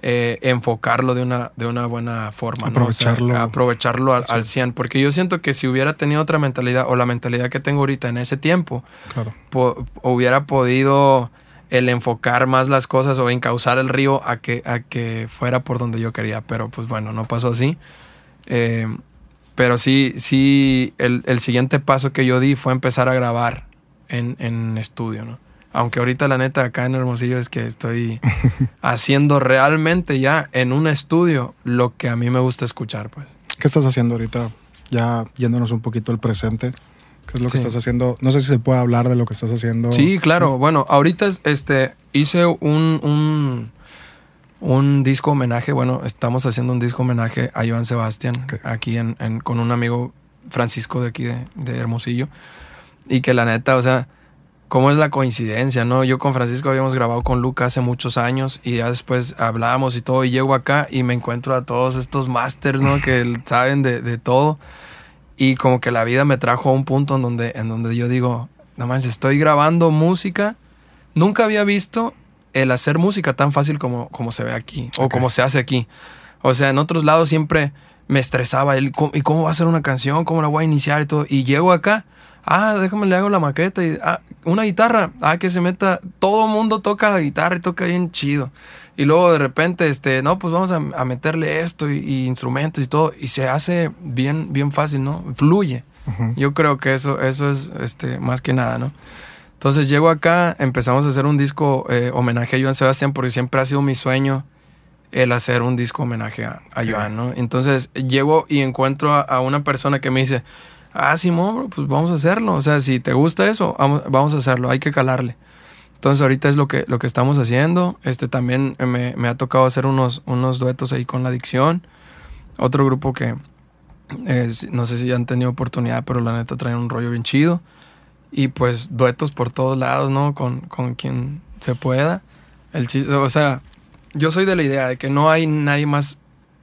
[SPEAKER 2] eh, enfocarlo de una, de una buena forma.
[SPEAKER 1] Aprovecharlo.
[SPEAKER 2] aprovecharlo al, al, 100. Porque yo siento que si hubiera tenido otra mentalidad o la mentalidad que tengo ahorita en ese tiempo,
[SPEAKER 1] claro.
[SPEAKER 2] hubiera podido el enfocar más las cosas o encauzar el río a que, a que fuera por donde yo quería. Pero pues bueno, no pasó así. Eh, pero sí, sí, el, el, siguiente paso que yo di fue empezar a grabar en, en estudio, ¿no? Aunque ahorita la neta acá en Hermosillo es que estoy haciendo realmente ya en un estudio lo que a mí me gusta escuchar, pues.
[SPEAKER 1] ¿Qué estás haciendo ahorita? Ya yéndonos un poquito al presente. ¿Qué es lo que estás haciendo? No sé si se puede hablar de lo que estás haciendo.
[SPEAKER 2] Sí, claro. Bueno, ahorita este, hice un, un, un, disco homenaje. Bueno, estamos haciendo un disco homenaje a Joan Sebastián aquí en, con un amigo Francisco de aquí de, de Hermosillo. Y que la neta, o sea, cómo es la coincidencia, ¿no? Yo con Francisco habíamos grabado con Luca hace muchos años y ya después hablamos y todo y llego acá y me encuentro a todos estos masters, ¿no? Que saben de, todo y como que la vida me trajo a un punto en donde, en donde yo digo, no más, estoy grabando música, nunca había visto el hacer música tan fácil como, como se ve aquí o como se hace aquí. O sea, en otros lados siempre me estresaba el, ¿y cómo va a ser una canción? ¿Cómo la voy a iniciar y todo? Y llego acá ah, déjame le hago la maqueta y ah, una guitarra, ah, que se meta, todo mundo toca la guitarra y toca bien chido. Y luego de repente, este, no, pues vamos a, meterle esto y, instrumentos y todo, y se hace bien, bien fácil, ¿no? Fluye. Yo creo que eso, eso es este, más que nada, ¿no? Entonces llego acá, empezamos a hacer un disco eh, homenaje a Joan Sebastián, porque siempre ha sido mi sueño el hacer un disco homenaje a, Joan, ¿no? Entonces llego y encuentro a, una persona que me dice, ah, Simón, pues vamos a hacerlo. O sea, si te gusta eso, vamos, a hacerlo, hay que calarle. Entonces ahorita es lo que, lo que estamos haciendo. Este también me, me ha tocado hacer unos, unos duetos ahí con la adicción. Otro grupo que no sé si ya han tenido oportunidad, pero la neta traen un rollo bien chido. Y pues duetos por todos lados, ¿no? Con, con quien se pueda. El chiste, o sea, yo soy de la idea de que no hay nadie más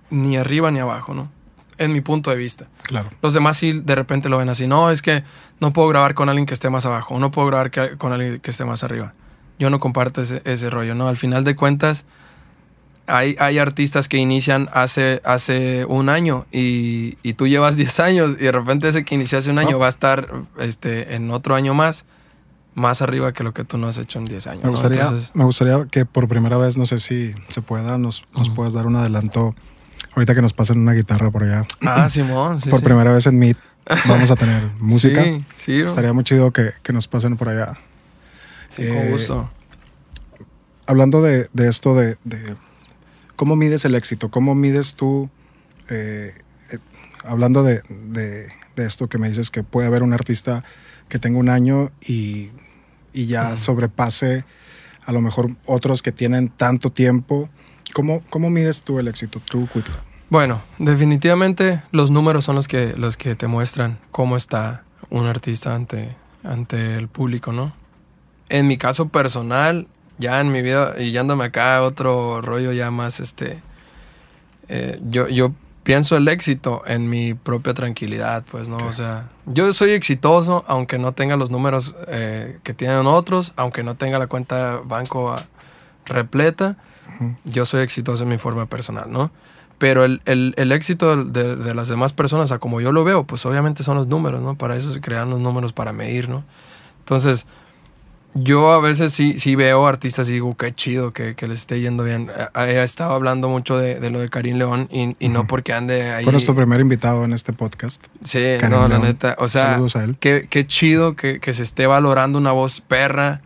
[SPEAKER 2] ni arriba ni abajo, ¿no? En mi punto de vista.
[SPEAKER 1] Claro.
[SPEAKER 2] Los demás sí de repente lo ven así. No, es que no puedo grabar con alguien que esté más abajo, no puedo grabar con alguien que esté más arriba. Yo no comparto ese, ese rollo, ¿no? Al final de cuentas, hay, hay artistas que inician hace, hace un año y, y, tú llevas 10 años y de repente ese que inició hace un año va a estar este, en otro año más, más arriba que lo que tú no has hecho en 10 años.
[SPEAKER 1] Me gustaría, me gustaría que por primera vez, no sé si se pueda, nos, nos puedas dar un adelanto Ahorita que nos pasen una guitarra por allá.
[SPEAKER 2] Ah, Simón.
[SPEAKER 1] por primera vez en Meet vamos a tener música. Sí, sí. Estaría muy chido que, nos pasen por allá.
[SPEAKER 2] Sí, con eh, gusto.
[SPEAKER 1] Hablando de, esto de, cómo mides el éxito, cómo mides tú, eh, eh, hablando de, esto que me dices que puede haber un artista que tenga un año y, ya sobrepase a lo mejor otros que tienen tanto tiempo ¿Cómo, cómo mides tú el éxito? Tú,
[SPEAKER 2] Bueno, definitivamente los números son los que, los que te muestran cómo está un artista ante, ante el público, ¿no? En mi caso personal, ya en mi vida, y yéndome acá otro rollo ya más, este, eh, yo, yo pienso el éxito en mi propia tranquilidad, pues, ¿no? O sea, yo soy exitoso aunque no tenga los números eh, que tienen otros, aunque no tenga la cuenta banco repleta, yo soy exitoso en mi forma personal, ¿no? Pero el, éxito de, las demás personas, a como yo lo veo, pues obviamente son los números, ¿no? Para eso se crean los números para medir, ¿no? Entonces, yo a veces sí, sí veo artistas y digo, qué chido que, les esté yendo bien. He estado hablando mucho de, lo de Karim León y, no porque ande ahí.
[SPEAKER 1] Fue nuestro primer invitado en este podcast.
[SPEAKER 2] Sí, no, la neta. O sea,
[SPEAKER 1] Saludos a él.
[SPEAKER 2] Qué, qué chido que, que, se esté valorando una voz perra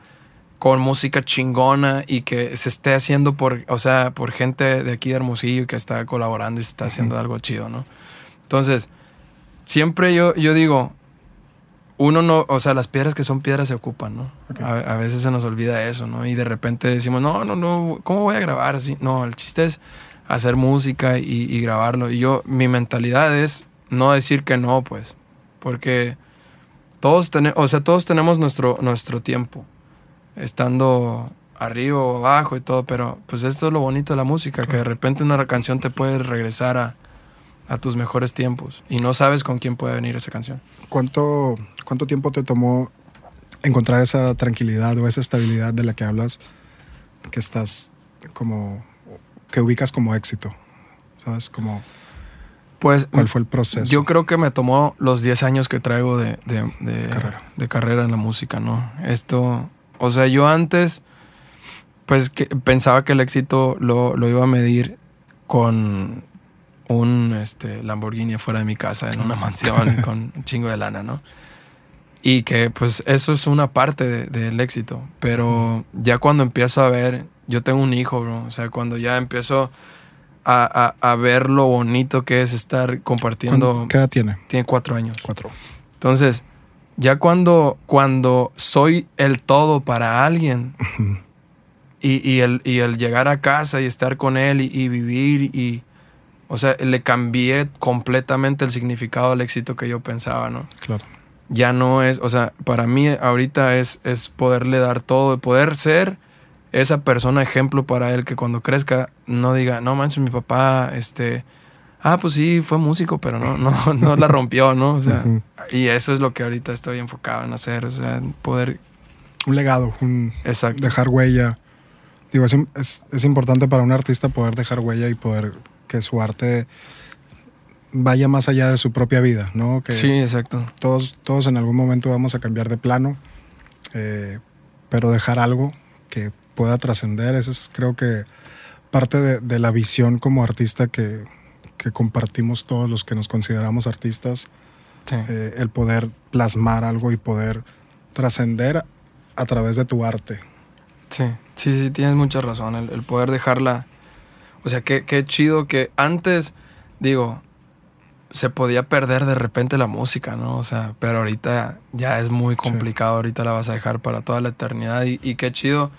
[SPEAKER 2] con música chingona y que se esté haciendo por, o sea, por gente de aquí de Hermosillo que está colaborando y se está haciendo algo chido, ¿no? Entonces, siempre yo, yo digo, uno no, o sea, las piedras que son piedras se ocupan, ¿no? A, veces se nos olvida eso, ¿no? Y de repente decimos, no, no, no, ¿cómo voy a grabar así? No, el chiste es hacer música y, grabarlo. Y yo, mi mentalidad es no decir que no, pues, porque todos tenemos, o sea, todos tenemos nuestro, nuestro tiempo estando arriba o abajo y todo, pero pues esto es lo bonito de la música, que de repente una canción te puede regresar a, tus mejores tiempos y no sabes con quién puede venir esa canción.
[SPEAKER 1] ¿Cuánto, cuánto tiempo te tomó encontrar esa tranquilidad o esa estabilidad de la que hablas, que estás como, que ubicas como éxito, ¿sabes? Como...
[SPEAKER 2] Pues,
[SPEAKER 1] ¿Cuál fue el proceso?
[SPEAKER 2] Yo creo que me tomó los 10 años que traigo de, de, carrera. en la música, ¿no? Esto, o sea, yo antes, pues que pensaba que el éxito lo, lo iba a medir con un este, Lamborghini fuera de mi casa, en una mansión, con un chingo de lana, ¿no? Y que pues eso es una parte del éxito. Pero ya cuando empiezo a ver, yo tengo un hijo, bro. O sea, cuando ya empiezo a, a, ver lo bonito que es estar compartiendo.
[SPEAKER 1] ¿Qué edad tiene?
[SPEAKER 2] Tiene cuatro años.
[SPEAKER 1] Cuatro.
[SPEAKER 2] Entonces, ya cuando, cuando soy el todo para alguien y, y, el, y el llegar a casa y estar con él y, vivir y... O sea, le cambié completamente el significado del éxito que yo pensaba, ¿no?
[SPEAKER 1] Claro.
[SPEAKER 2] Ya no es, o sea, para mí ahorita es, es poderle dar todo, poder ser esa persona ejemplo para él que cuando crezca no diga, no manches, mi papá, este, ah, pues sí, fue músico, pero no, no, no la rompió, ¿no? O sea, y eso es lo que ahorita estoy enfocado en hacer, o sea, en poder...
[SPEAKER 1] Un legado, un
[SPEAKER 2] Exacto.
[SPEAKER 1] dejar huella. Digo, es, es, importante para un artista poder dejar huella y poder que su arte vaya más allá de su propia vida, ¿no? Que
[SPEAKER 2] sí, exacto.
[SPEAKER 1] Todos, todos en algún momento vamos a cambiar de plano, eh, pero dejar algo que pueda trascender. Esa es creo que parte de, la visión como artista que, compartimos todos los que nos consideramos artistas. Eh, el poder plasmar algo y poder trascender a través de tu arte.
[SPEAKER 2] Sí, sí, sí, tienes mucha razón. El, poder dejarla. O sea, qué, qué chido que antes, digo, se podía perder de repente la música, ¿no? O sea, pero ahorita ya es muy complicado, ahorita la vas a dejar para toda la eternidad y, y qué chido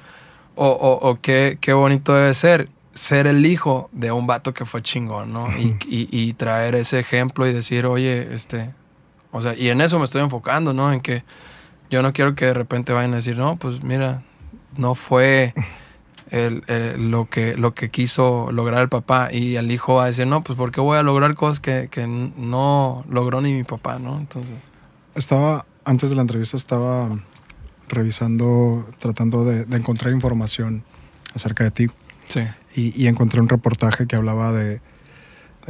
[SPEAKER 2] o, o, qué, qué, bonito debe ser ser el hijo de un vato que fue chingón, ¿no? y, y, traer ese ejemplo y decir, oye, este, o sea, y en eso me estoy enfocando, ¿no? En que yo no quiero que de repente vayan a decir, no, pues mira, no fue el, lo, que, lo que quiso lograr el papá y el hijo va a decir, no, pues ¿por qué voy a lograr cosas que, que no logró ni mi papá, ¿no? Entonces...
[SPEAKER 1] Estaba, antes de la entrevista estaba revisando, tratando de, encontrar información acerca de ti.
[SPEAKER 2] Sí.
[SPEAKER 1] Y, encontré un reportaje que hablaba de,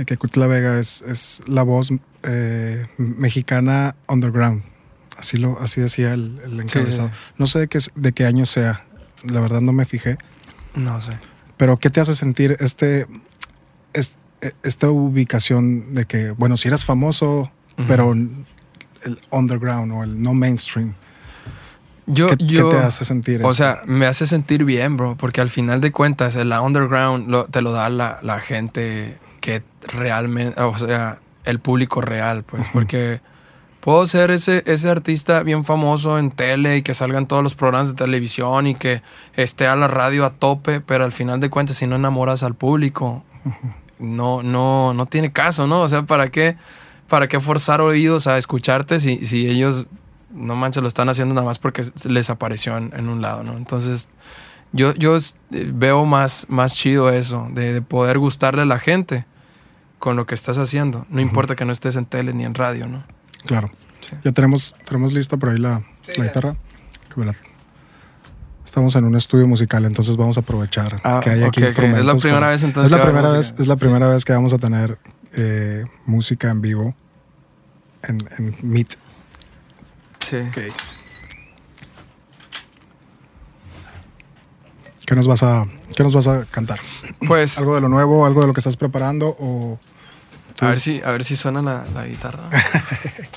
[SPEAKER 1] que Kutla Vega es, es la voz eh, mexicana underground. Así, lo, así decía el, encabezado. No sé de qué, de qué año sea. La verdad no me fijé.
[SPEAKER 2] No sé.
[SPEAKER 1] Pero ¿qué te hace sentir este, esta ubicación de que, bueno, si eres famoso, pero el underground o el no mainstream?
[SPEAKER 2] Yo,
[SPEAKER 1] ¿Qué, te hace sentir
[SPEAKER 2] O sea, me hace sentir bien, bro, porque al final de cuentas, el underground te lo da la, gente que realmente, o sea, el público real, pues, porque puedo ser ese, ese artista bien famoso en tele y que salgan todos los programas de televisión y que esté a la radio a tope, pero al final de cuentas, si no enamoras al público, no, no, no tiene caso, ¿no? O sea, ¿para qué, para qué forzar oídos a escucharte si, si ellos no manches, lo están haciendo nada más porque les apareció en, un lado, ¿no? Entonces, yo, yo veo más, más chido eso, de, poder gustarle a la gente con lo que estás haciendo. No importa que no estés en tele ni en radio, ¿no?
[SPEAKER 1] Claro. Ya tenemos, tenemos lista por ahí la, guitarra. Estamos en un estudio musical, entonces vamos a aprovechar
[SPEAKER 2] ah, que hay aquí instrumentos. Es la primera vez entonces.
[SPEAKER 1] Es la primera vez, es la primera vez que vamos a tener eh, música en vivo en, en Meet ¿Qué nos vas a, qué nos vas a cantar?
[SPEAKER 2] Pues.
[SPEAKER 1] ¿Algo de lo nuevo, algo de lo que estás preparando o.
[SPEAKER 2] A ver si, a ver si suena la, guitarra.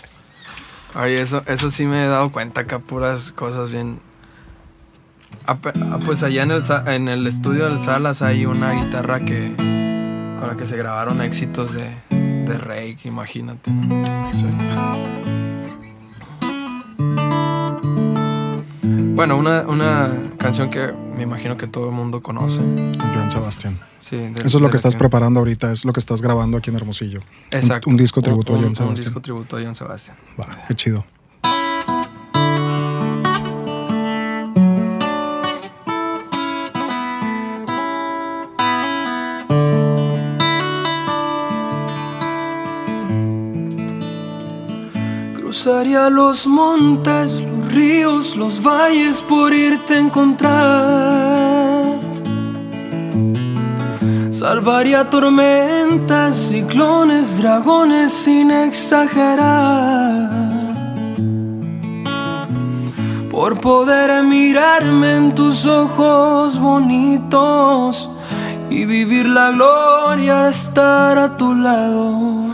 [SPEAKER 2] Ay, eso, eso sí me he dado cuenta que puras cosas bien. Ah, ah, pues allá en el, en el estudio del Salas hay una guitarra que con la que se grabaron éxitos de, de Rake, imagínate. Bueno, una, una canción que me imagino que todo el mundo conoce.
[SPEAKER 1] Joan Sebastián.
[SPEAKER 2] Sí,
[SPEAKER 1] Eso es lo que estás preparando ahorita, es lo que estás grabando aquí en Hermosillo.
[SPEAKER 2] Exacto.
[SPEAKER 1] Un, disco tributo a Joan Sebastián. Un
[SPEAKER 2] disco tributo a Joan Sebastián.
[SPEAKER 1] Va, qué chido.
[SPEAKER 2] Cruzaría los montes, ríos, los valles por irte a encontrar. Salvaría tormentas, ciclones, dragones sin exagerar. Por poder mirarme en tus ojos bonitos y vivir la gloria de estar a tu lado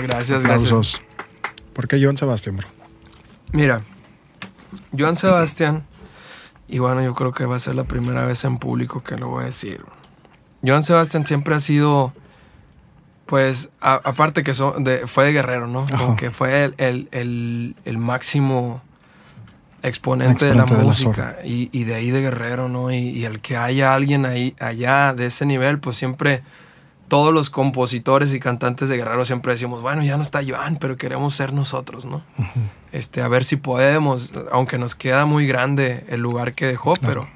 [SPEAKER 2] Ah, gracias, gracias.
[SPEAKER 1] ¿Por qué Joan Sebastián, bro?
[SPEAKER 2] Mira, Joan Sebastián, y bueno, yo creo que va a ser la primera vez en público que lo voy a decir. Joan Sebastián siempre ha sido, pues, aparte que fue de guerrero, ¿no? Como que fue el, máximo exponente, de la música y, de ahí de guerrero, ¿no? Y, y, el que haya alguien ahí, allá de ese nivel, pues siempre todos los compositores y cantantes de Guerrero siempre decimos, bueno, ya no está Joan, pero queremos ser nosotros, ¿no? este, a ver si podemos, aunque nos queda muy grande el lugar que dejó, pero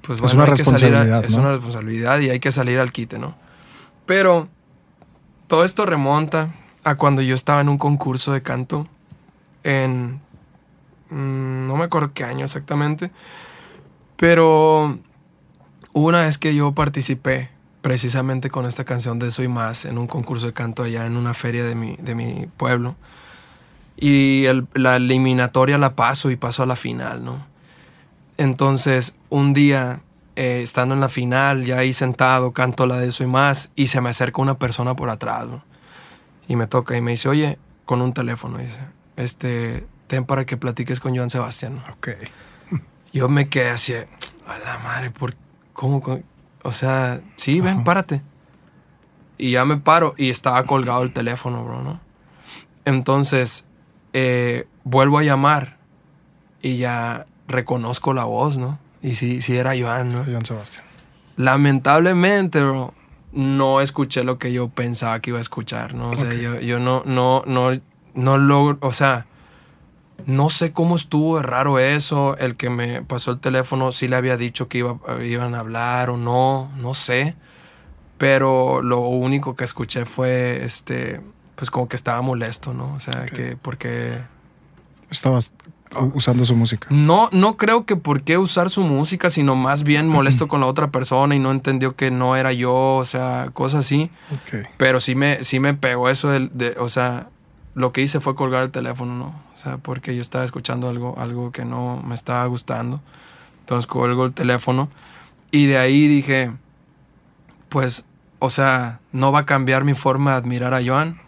[SPEAKER 2] pues bueno, es una responsabilidad, es una responsabilidad y hay que salir al quite, ¿no? Pero todo esto remonta a cuando yo estaba en un concurso de canto en mm, no me acuerdo qué año exactamente, pero una vez que yo participé precisamente con esta canción de Soy Más en un concurso de canto allá en una feria de mi, de mi pueblo. Y la eliminatoria la paso y paso a la final, ¿no? Entonces, un día, eh, estando en la final, ya ahí sentado, canto la de Soy Más y se me acerca una persona por atrás, ¿no? Y me toca y me dice, oye, con un teléfono, dice, este, ten para que platiques con Joan Sebastián.
[SPEAKER 1] Ok.
[SPEAKER 2] Yo me quedé así, a la madre, ¿por cómo? O sea, sí, ven, párate. Y ya me paro y estaba colgado el teléfono, bro, ¿no? Entonces, eh, vuelvo a llamar y ya reconozco la voz, ¿no? Y sí, sí era Joan, ¿no?
[SPEAKER 1] Joan Sebastián.
[SPEAKER 2] Lamentablemente, bro, no escuché lo que yo pensaba que iba a escuchar, ¿no? O sea, yo, yo no, no, no, no logro, o sea, no sé cómo estuvo raro eso. El que me pasó el teléfono sí le había dicho que iba, iban a hablar o no, no sé. Pero lo único que escuché fue, este, pues como que estaba molesto, ¿no? O sea, que porque...
[SPEAKER 1] Estabas usando su música.
[SPEAKER 2] No, no creo que por qué usar su música, sino más bien molesto con la otra persona y no entendió que no era yo, o sea, cosas así. Pero sí me, sí me pegó eso de, o sea, lo que hice fue colgar el teléfono, ¿no? O sea, porque yo estaba escuchando algo, algo que no me estaba gustando. Entonces colgo el teléfono y de ahí dije, pues, o sea, no va a cambiar mi forma de admirar a Joan,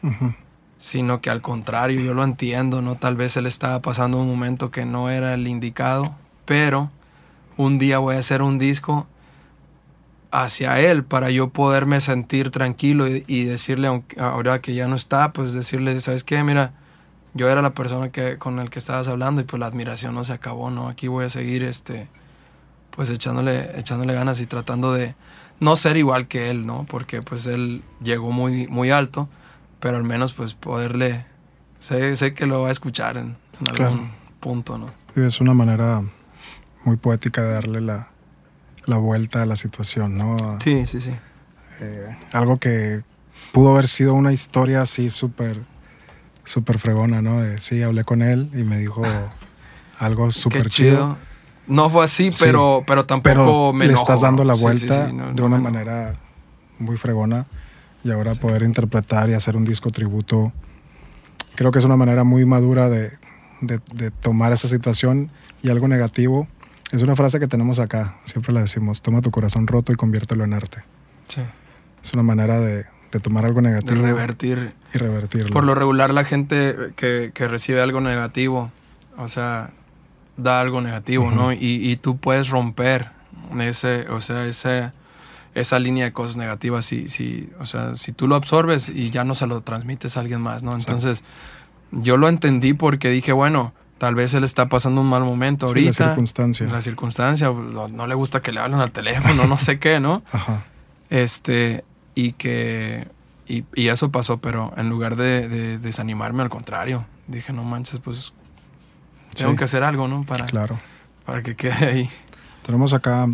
[SPEAKER 2] sino que al contrario, yo lo entiendo, ¿no? Tal vez él estaba pasando un momento que no era el indicado, pero un día voy a hacer un disco hacia él para yo poderme sentir tranquilo y, decirle, aunque, ahora que ya no está, pues decirle, ¿sabes qué? Mira, yo era la persona que, con el que estabas hablando y pues la admiración no se acabó, ¿no? Aquí voy a seguir, este, pues echándole, echándole ganas y tratando de no ser igual que él, ¿no? Porque pues él llegó muy, muy alto, pero al menos pues poderle, sé, sé que lo va a escuchar en, algún punto, ¿no?
[SPEAKER 1] es una manera muy poética de darle la, la vuelta a la situación, ¿no?
[SPEAKER 2] Sí, sí, sí.
[SPEAKER 1] Eh, algo que pudo haber sido una historia así súper, súper fregona, ¿no? sí, hablé con él y me dijo algo súper chido.
[SPEAKER 2] No fue así, pero, pero tampoco me
[SPEAKER 1] le estás dando la vuelta de una manera muy fregona y ahora poder interpretar y hacer un disco tributo, creo que es una manera muy madura de, de tomar esa situación y algo negativo es una frase que tenemos acá, siempre la decimos, toma tu corazón roto y conviértelo en arte. Sí. Es una manera de, tomar algo negativo.
[SPEAKER 2] De revertir.
[SPEAKER 1] Y revertirlo.
[SPEAKER 2] Por lo regular la gente que, recibe algo negativo, o sea, da algo negativo, ¿no? Y, tú puedes romper ese, o sea, ese, esa línea de cosas negativas, si, si, o sea, si tú lo absorbes y ya no se lo transmites a alguien más, ¿no? Entonces, yo lo entendí porque dije, bueno, tal vez él está pasando un mal momento ahorita.
[SPEAKER 1] La circunstancia.
[SPEAKER 2] La circunstancia, no, le gusta que le hablen al teléfono, no sé qué, ¿no? Ajá. Este, y que, y, eso pasó, pero en lugar de, desanimarme, al contrario, dije, no manches, pues tengo que hacer algo, ¿no? Para,
[SPEAKER 1] claro.
[SPEAKER 2] para que quede ahí.
[SPEAKER 1] Tenemos acá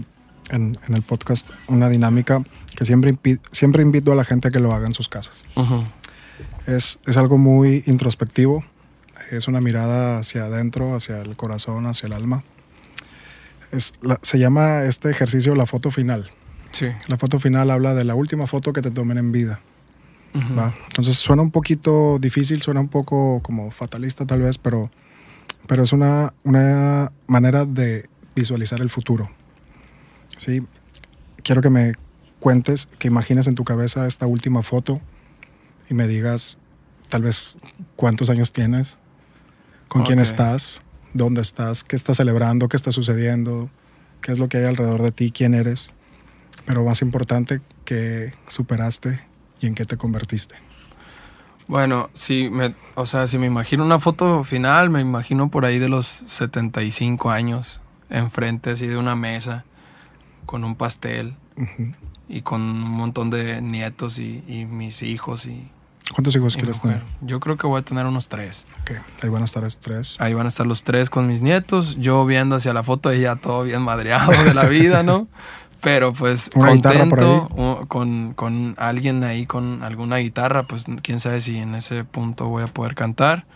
[SPEAKER 1] en, el podcast una dinámica que siempre, siempre invito a la gente a que lo haga en sus casas. es, es algo muy introspectivo, es una mirada hacia adentro, hacia el corazón, hacia el alma. Es se llama este ejercicio la foto final.
[SPEAKER 2] Sí.
[SPEAKER 1] La foto final habla de la última foto que te tomen en vida. Entonces suena un poquito difícil, suena un poco como fatalista tal vez, pero, pero es una, una manera de visualizar el futuro. ¿Sí? Quiero que me cuentes, que imagines en tu cabeza esta última foto y me digas tal vez cuántos años tienes, con quién estás, dónde estás, qué estás celebrando, qué está sucediendo, qué es lo que hay alrededor de ti, quién eres. Pero más importante, qué superaste y en qué te convertiste.
[SPEAKER 2] Bueno, si me, o sea, si me imagino una foto final, me imagino por ahí de los 75 años, enfrente así de una mesa, con un pastel y con un montón de nietos y, y mis hijos y
[SPEAKER 1] ¿Cuántos hijos quieres tener?
[SPEAKER 2] Yo creo que voy a tener unos tres.
[SPEAKER 1] Ok, ahí van a estar los tres.
[SPEAKER 2] Ahí van a estar los tres con mis nietos, yo viendo hacia la foto ya todo bien madreado de la vida, ¿no? Pero pues contento con, con, alguien ahí con alguna guitarra, pues quién sabe si en ese punto voy a poder cantar.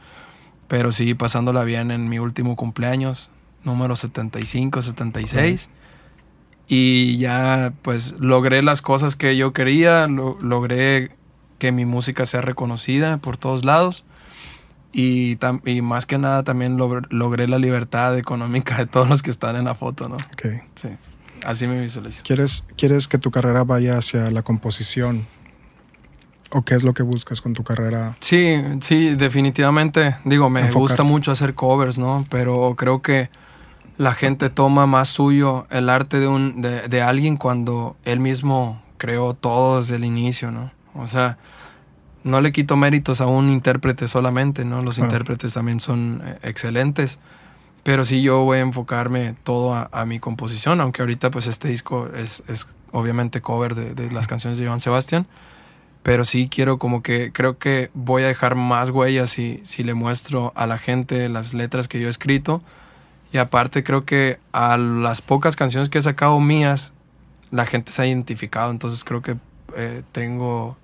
[SPEAKER 2] Pero sí, pasándola bien en mi último cumpleaños, número 75, 76. Y ya pues logré las cosas que yo quería, logré que mi música sea reconocida por todos lados. Y, y más que nada también logré la libertad económica de todos los que están en la foto, ¿no?
[SPEAKER 1] Ok.
[SPEAKER 2] Sí, así me visualizo.
[SPEAKER 1] ¿Quieres, ¿Quieres que tu carrera vaya hacia la composición? ¿O qué es lo que buscas con tu carrera?
[SPEAKER 2] Sí, sí, definitivamente. Digo, me gusta mucho hacer covers, ¿no? Pero creo que la gente toma más suyo el arte de, un, de, de alguien cuando él mismo creó todo desde el inicio, ¿no? O sea, no le quito méritos a un intérprete solamente, ¿no? Los intérpretes también son eh, excelentes. Pero sí yo voy a enfocarme todo a, mi composición, aunque ahorita pues este disco es, obviamente cover de, las canciones de Joan Sebastián. Pero sí quiero como que, creo que voy a dejar más huellas si, si le muestro a la gente las letras que yo he escrito. Y aparte creo que a las pocas canciones que he sacado mías, la gente se ha identificado. Entonces creo que eh, tengo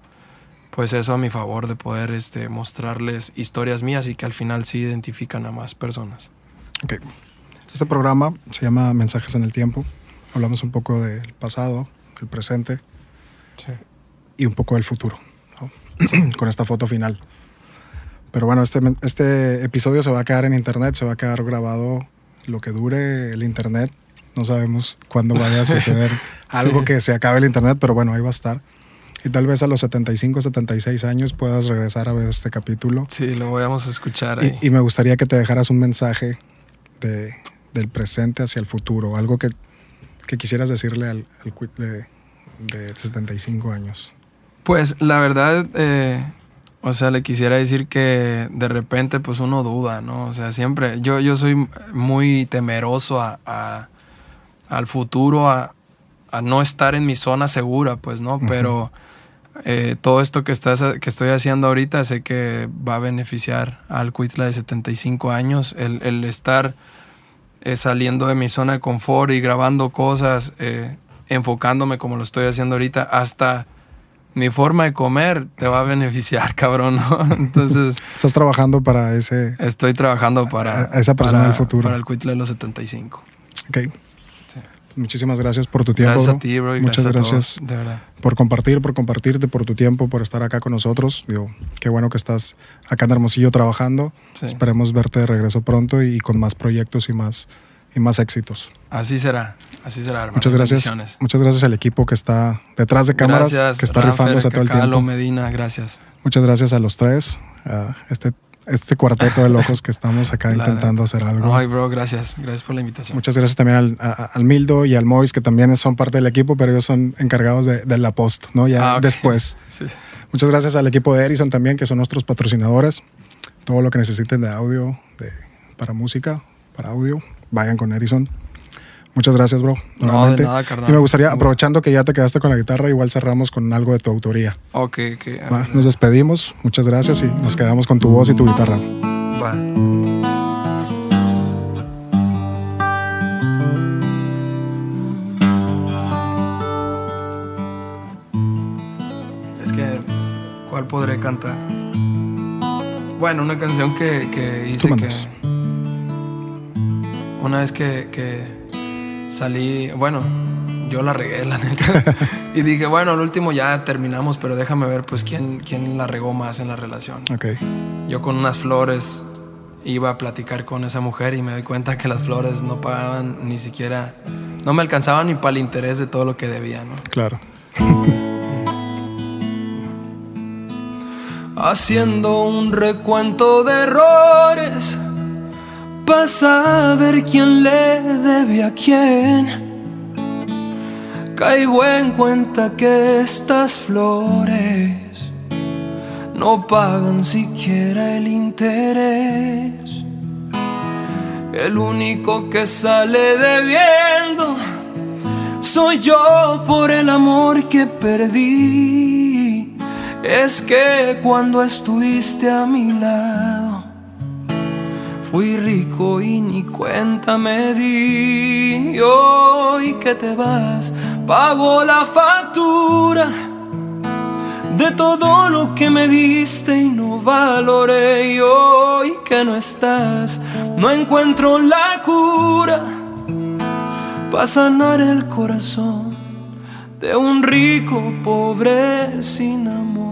[SPEAKER 2] pues eso a mi favor de poder este, mostrarles historias mías y que al final sí identifican a más personas.
[SPEAKER 1] Ok. Este programa se llama Mensajes en el Tiempo. Hablamos un poco del pasado, el presente y un poco del futuro, con esta foto final. Pero bueno, este, este episodio se va a quedar en internet, se va a quedar grabado lo que dure el internet. No sabemos cuándo vaya a suceder algo que se acabe el internet, pero bueno, ahí va a estar. Y tal vez a los 75, 76 años puedas regresar a ver este capítulo.
[SPEAKER 2] Sí, lo vamos a escuchar.
[SPEAKER 1] Ahí. Y, me gustaría que te dejaras un mensaje de, del presente hacia el futuro, algo que, que quisieras decirle al, al de, de 75 años.
[SPEAKER 2] Pues la verdad, eh, o sea, le quisiera decir que de repente pues uno duda, ¿no? O sea, siempre, yo, yo soy muy temeroso a, a al futuro, a, a, no estar en mi zona segura, pues, ¿no? Pero eh, todo esto que, estás, que estoy haciendo ahorita sé que va a beneficiar al Cuitla de 75 años. El, estar eh, saliendo de mi zona de confort y grabando cosas, eh, enfocándome como lo estoy haciendo ahorita, hasta mi forma de comer te va a beneficiar, cabrón. Entonces.
[SPEAKER 1] Estás trabajando para ese.
[SPEAKER 2] Estoy trabajando para.
[SPEAKER 1] esa persona del futuro.
[SPEAKER 2] Para el Cuitla de los 75.
[SPEAKER 1] Ok. Muchísimas gracias por tu tiempo.
[SPEAKER 2] Gracias a ti, bro.
[SPEAKER 1] Muchas gracias, de verdad. por compartir, por compartirte, por tu tiempo, por estar acá con nosotros. Digo, qué bueno que estás acá en Hermosillo trabajando. Esperemos verte de regreso pronto y con más proyectos y más, y más éxitos.
[SPEAKER 2] Así será, así será, hermano.
[SPEAKER 1] Muchas gracias. Muchas gracias al equipo que está detrás de cámaras, que está rifándose todo el tiempo.
[SPEAKER 2] Medina, gracias.
[SPEAKER 1] Muchas gracias a los tres. este este cuarteto de locos que estamos acá intentando hacer algo.
[SPEAKER 2] Ay, bro, gracias. Gracias por la invitación.
[SPEAKER 1] Muchas gracias también al, Mildo y al Mois, que también son parte del equipo, pero ellos son encargados de, la post, ¿no? Ya ah, después. Muchas gracias al equipo de Erison también, que son nuestros patrocinadores. Todo lo que necesiten de audio, de, para música, para audio, vayan con Erison. Muchas gracias, bro.
[SPEAKER 2] No, de nada, carnal.
[SPEAKER 1] Y me gustaría, aprovechando que ya te quedaste con la guitarra, igual cerramos con algo de tu autoría.
[SPEAKER 2] Ok, ok.
[SPEAKER 1] nos despedimos, muchas gracias y nos quedamos con tu voz y tu guitarra. Va.
[SPEAKER 2] Es que, ¿cuál podré cantar? Bueno, una canción que, que hice que... Una vez que, que salí, bueno, yo la regué, la neta. y dije, bueno, al último ya terminamos, pero déjame ver, pues, quién, quién la regó más en la relación.
[SPEAKER 1] Ok.
[SPEAKER 2] Yo con unas flores iba a platicar con esa mujer y me doy cuenta que las flores no pagaban ni siquiera, no me alcanzaban ni para el interés de todo lo que debía, ¿no?
[SPEAKER 1] Claro.
[SPEAKER 2] Haciendo un recuento de errores a ver quién le debe a quién. Caigo en cuenta que estas flores no pagan siquiera el interés. El único que sale debiendo soy yo por el amor que perdí. Es que cuando estuviste a mi lado Fui rico y ni cuenta me di. Hoy que te vas, pago la factura de todo lo que me diste y no valoré. Y hoy que no estás, no encuentro la cura para sanar el corazón de un rico pobre sin amor.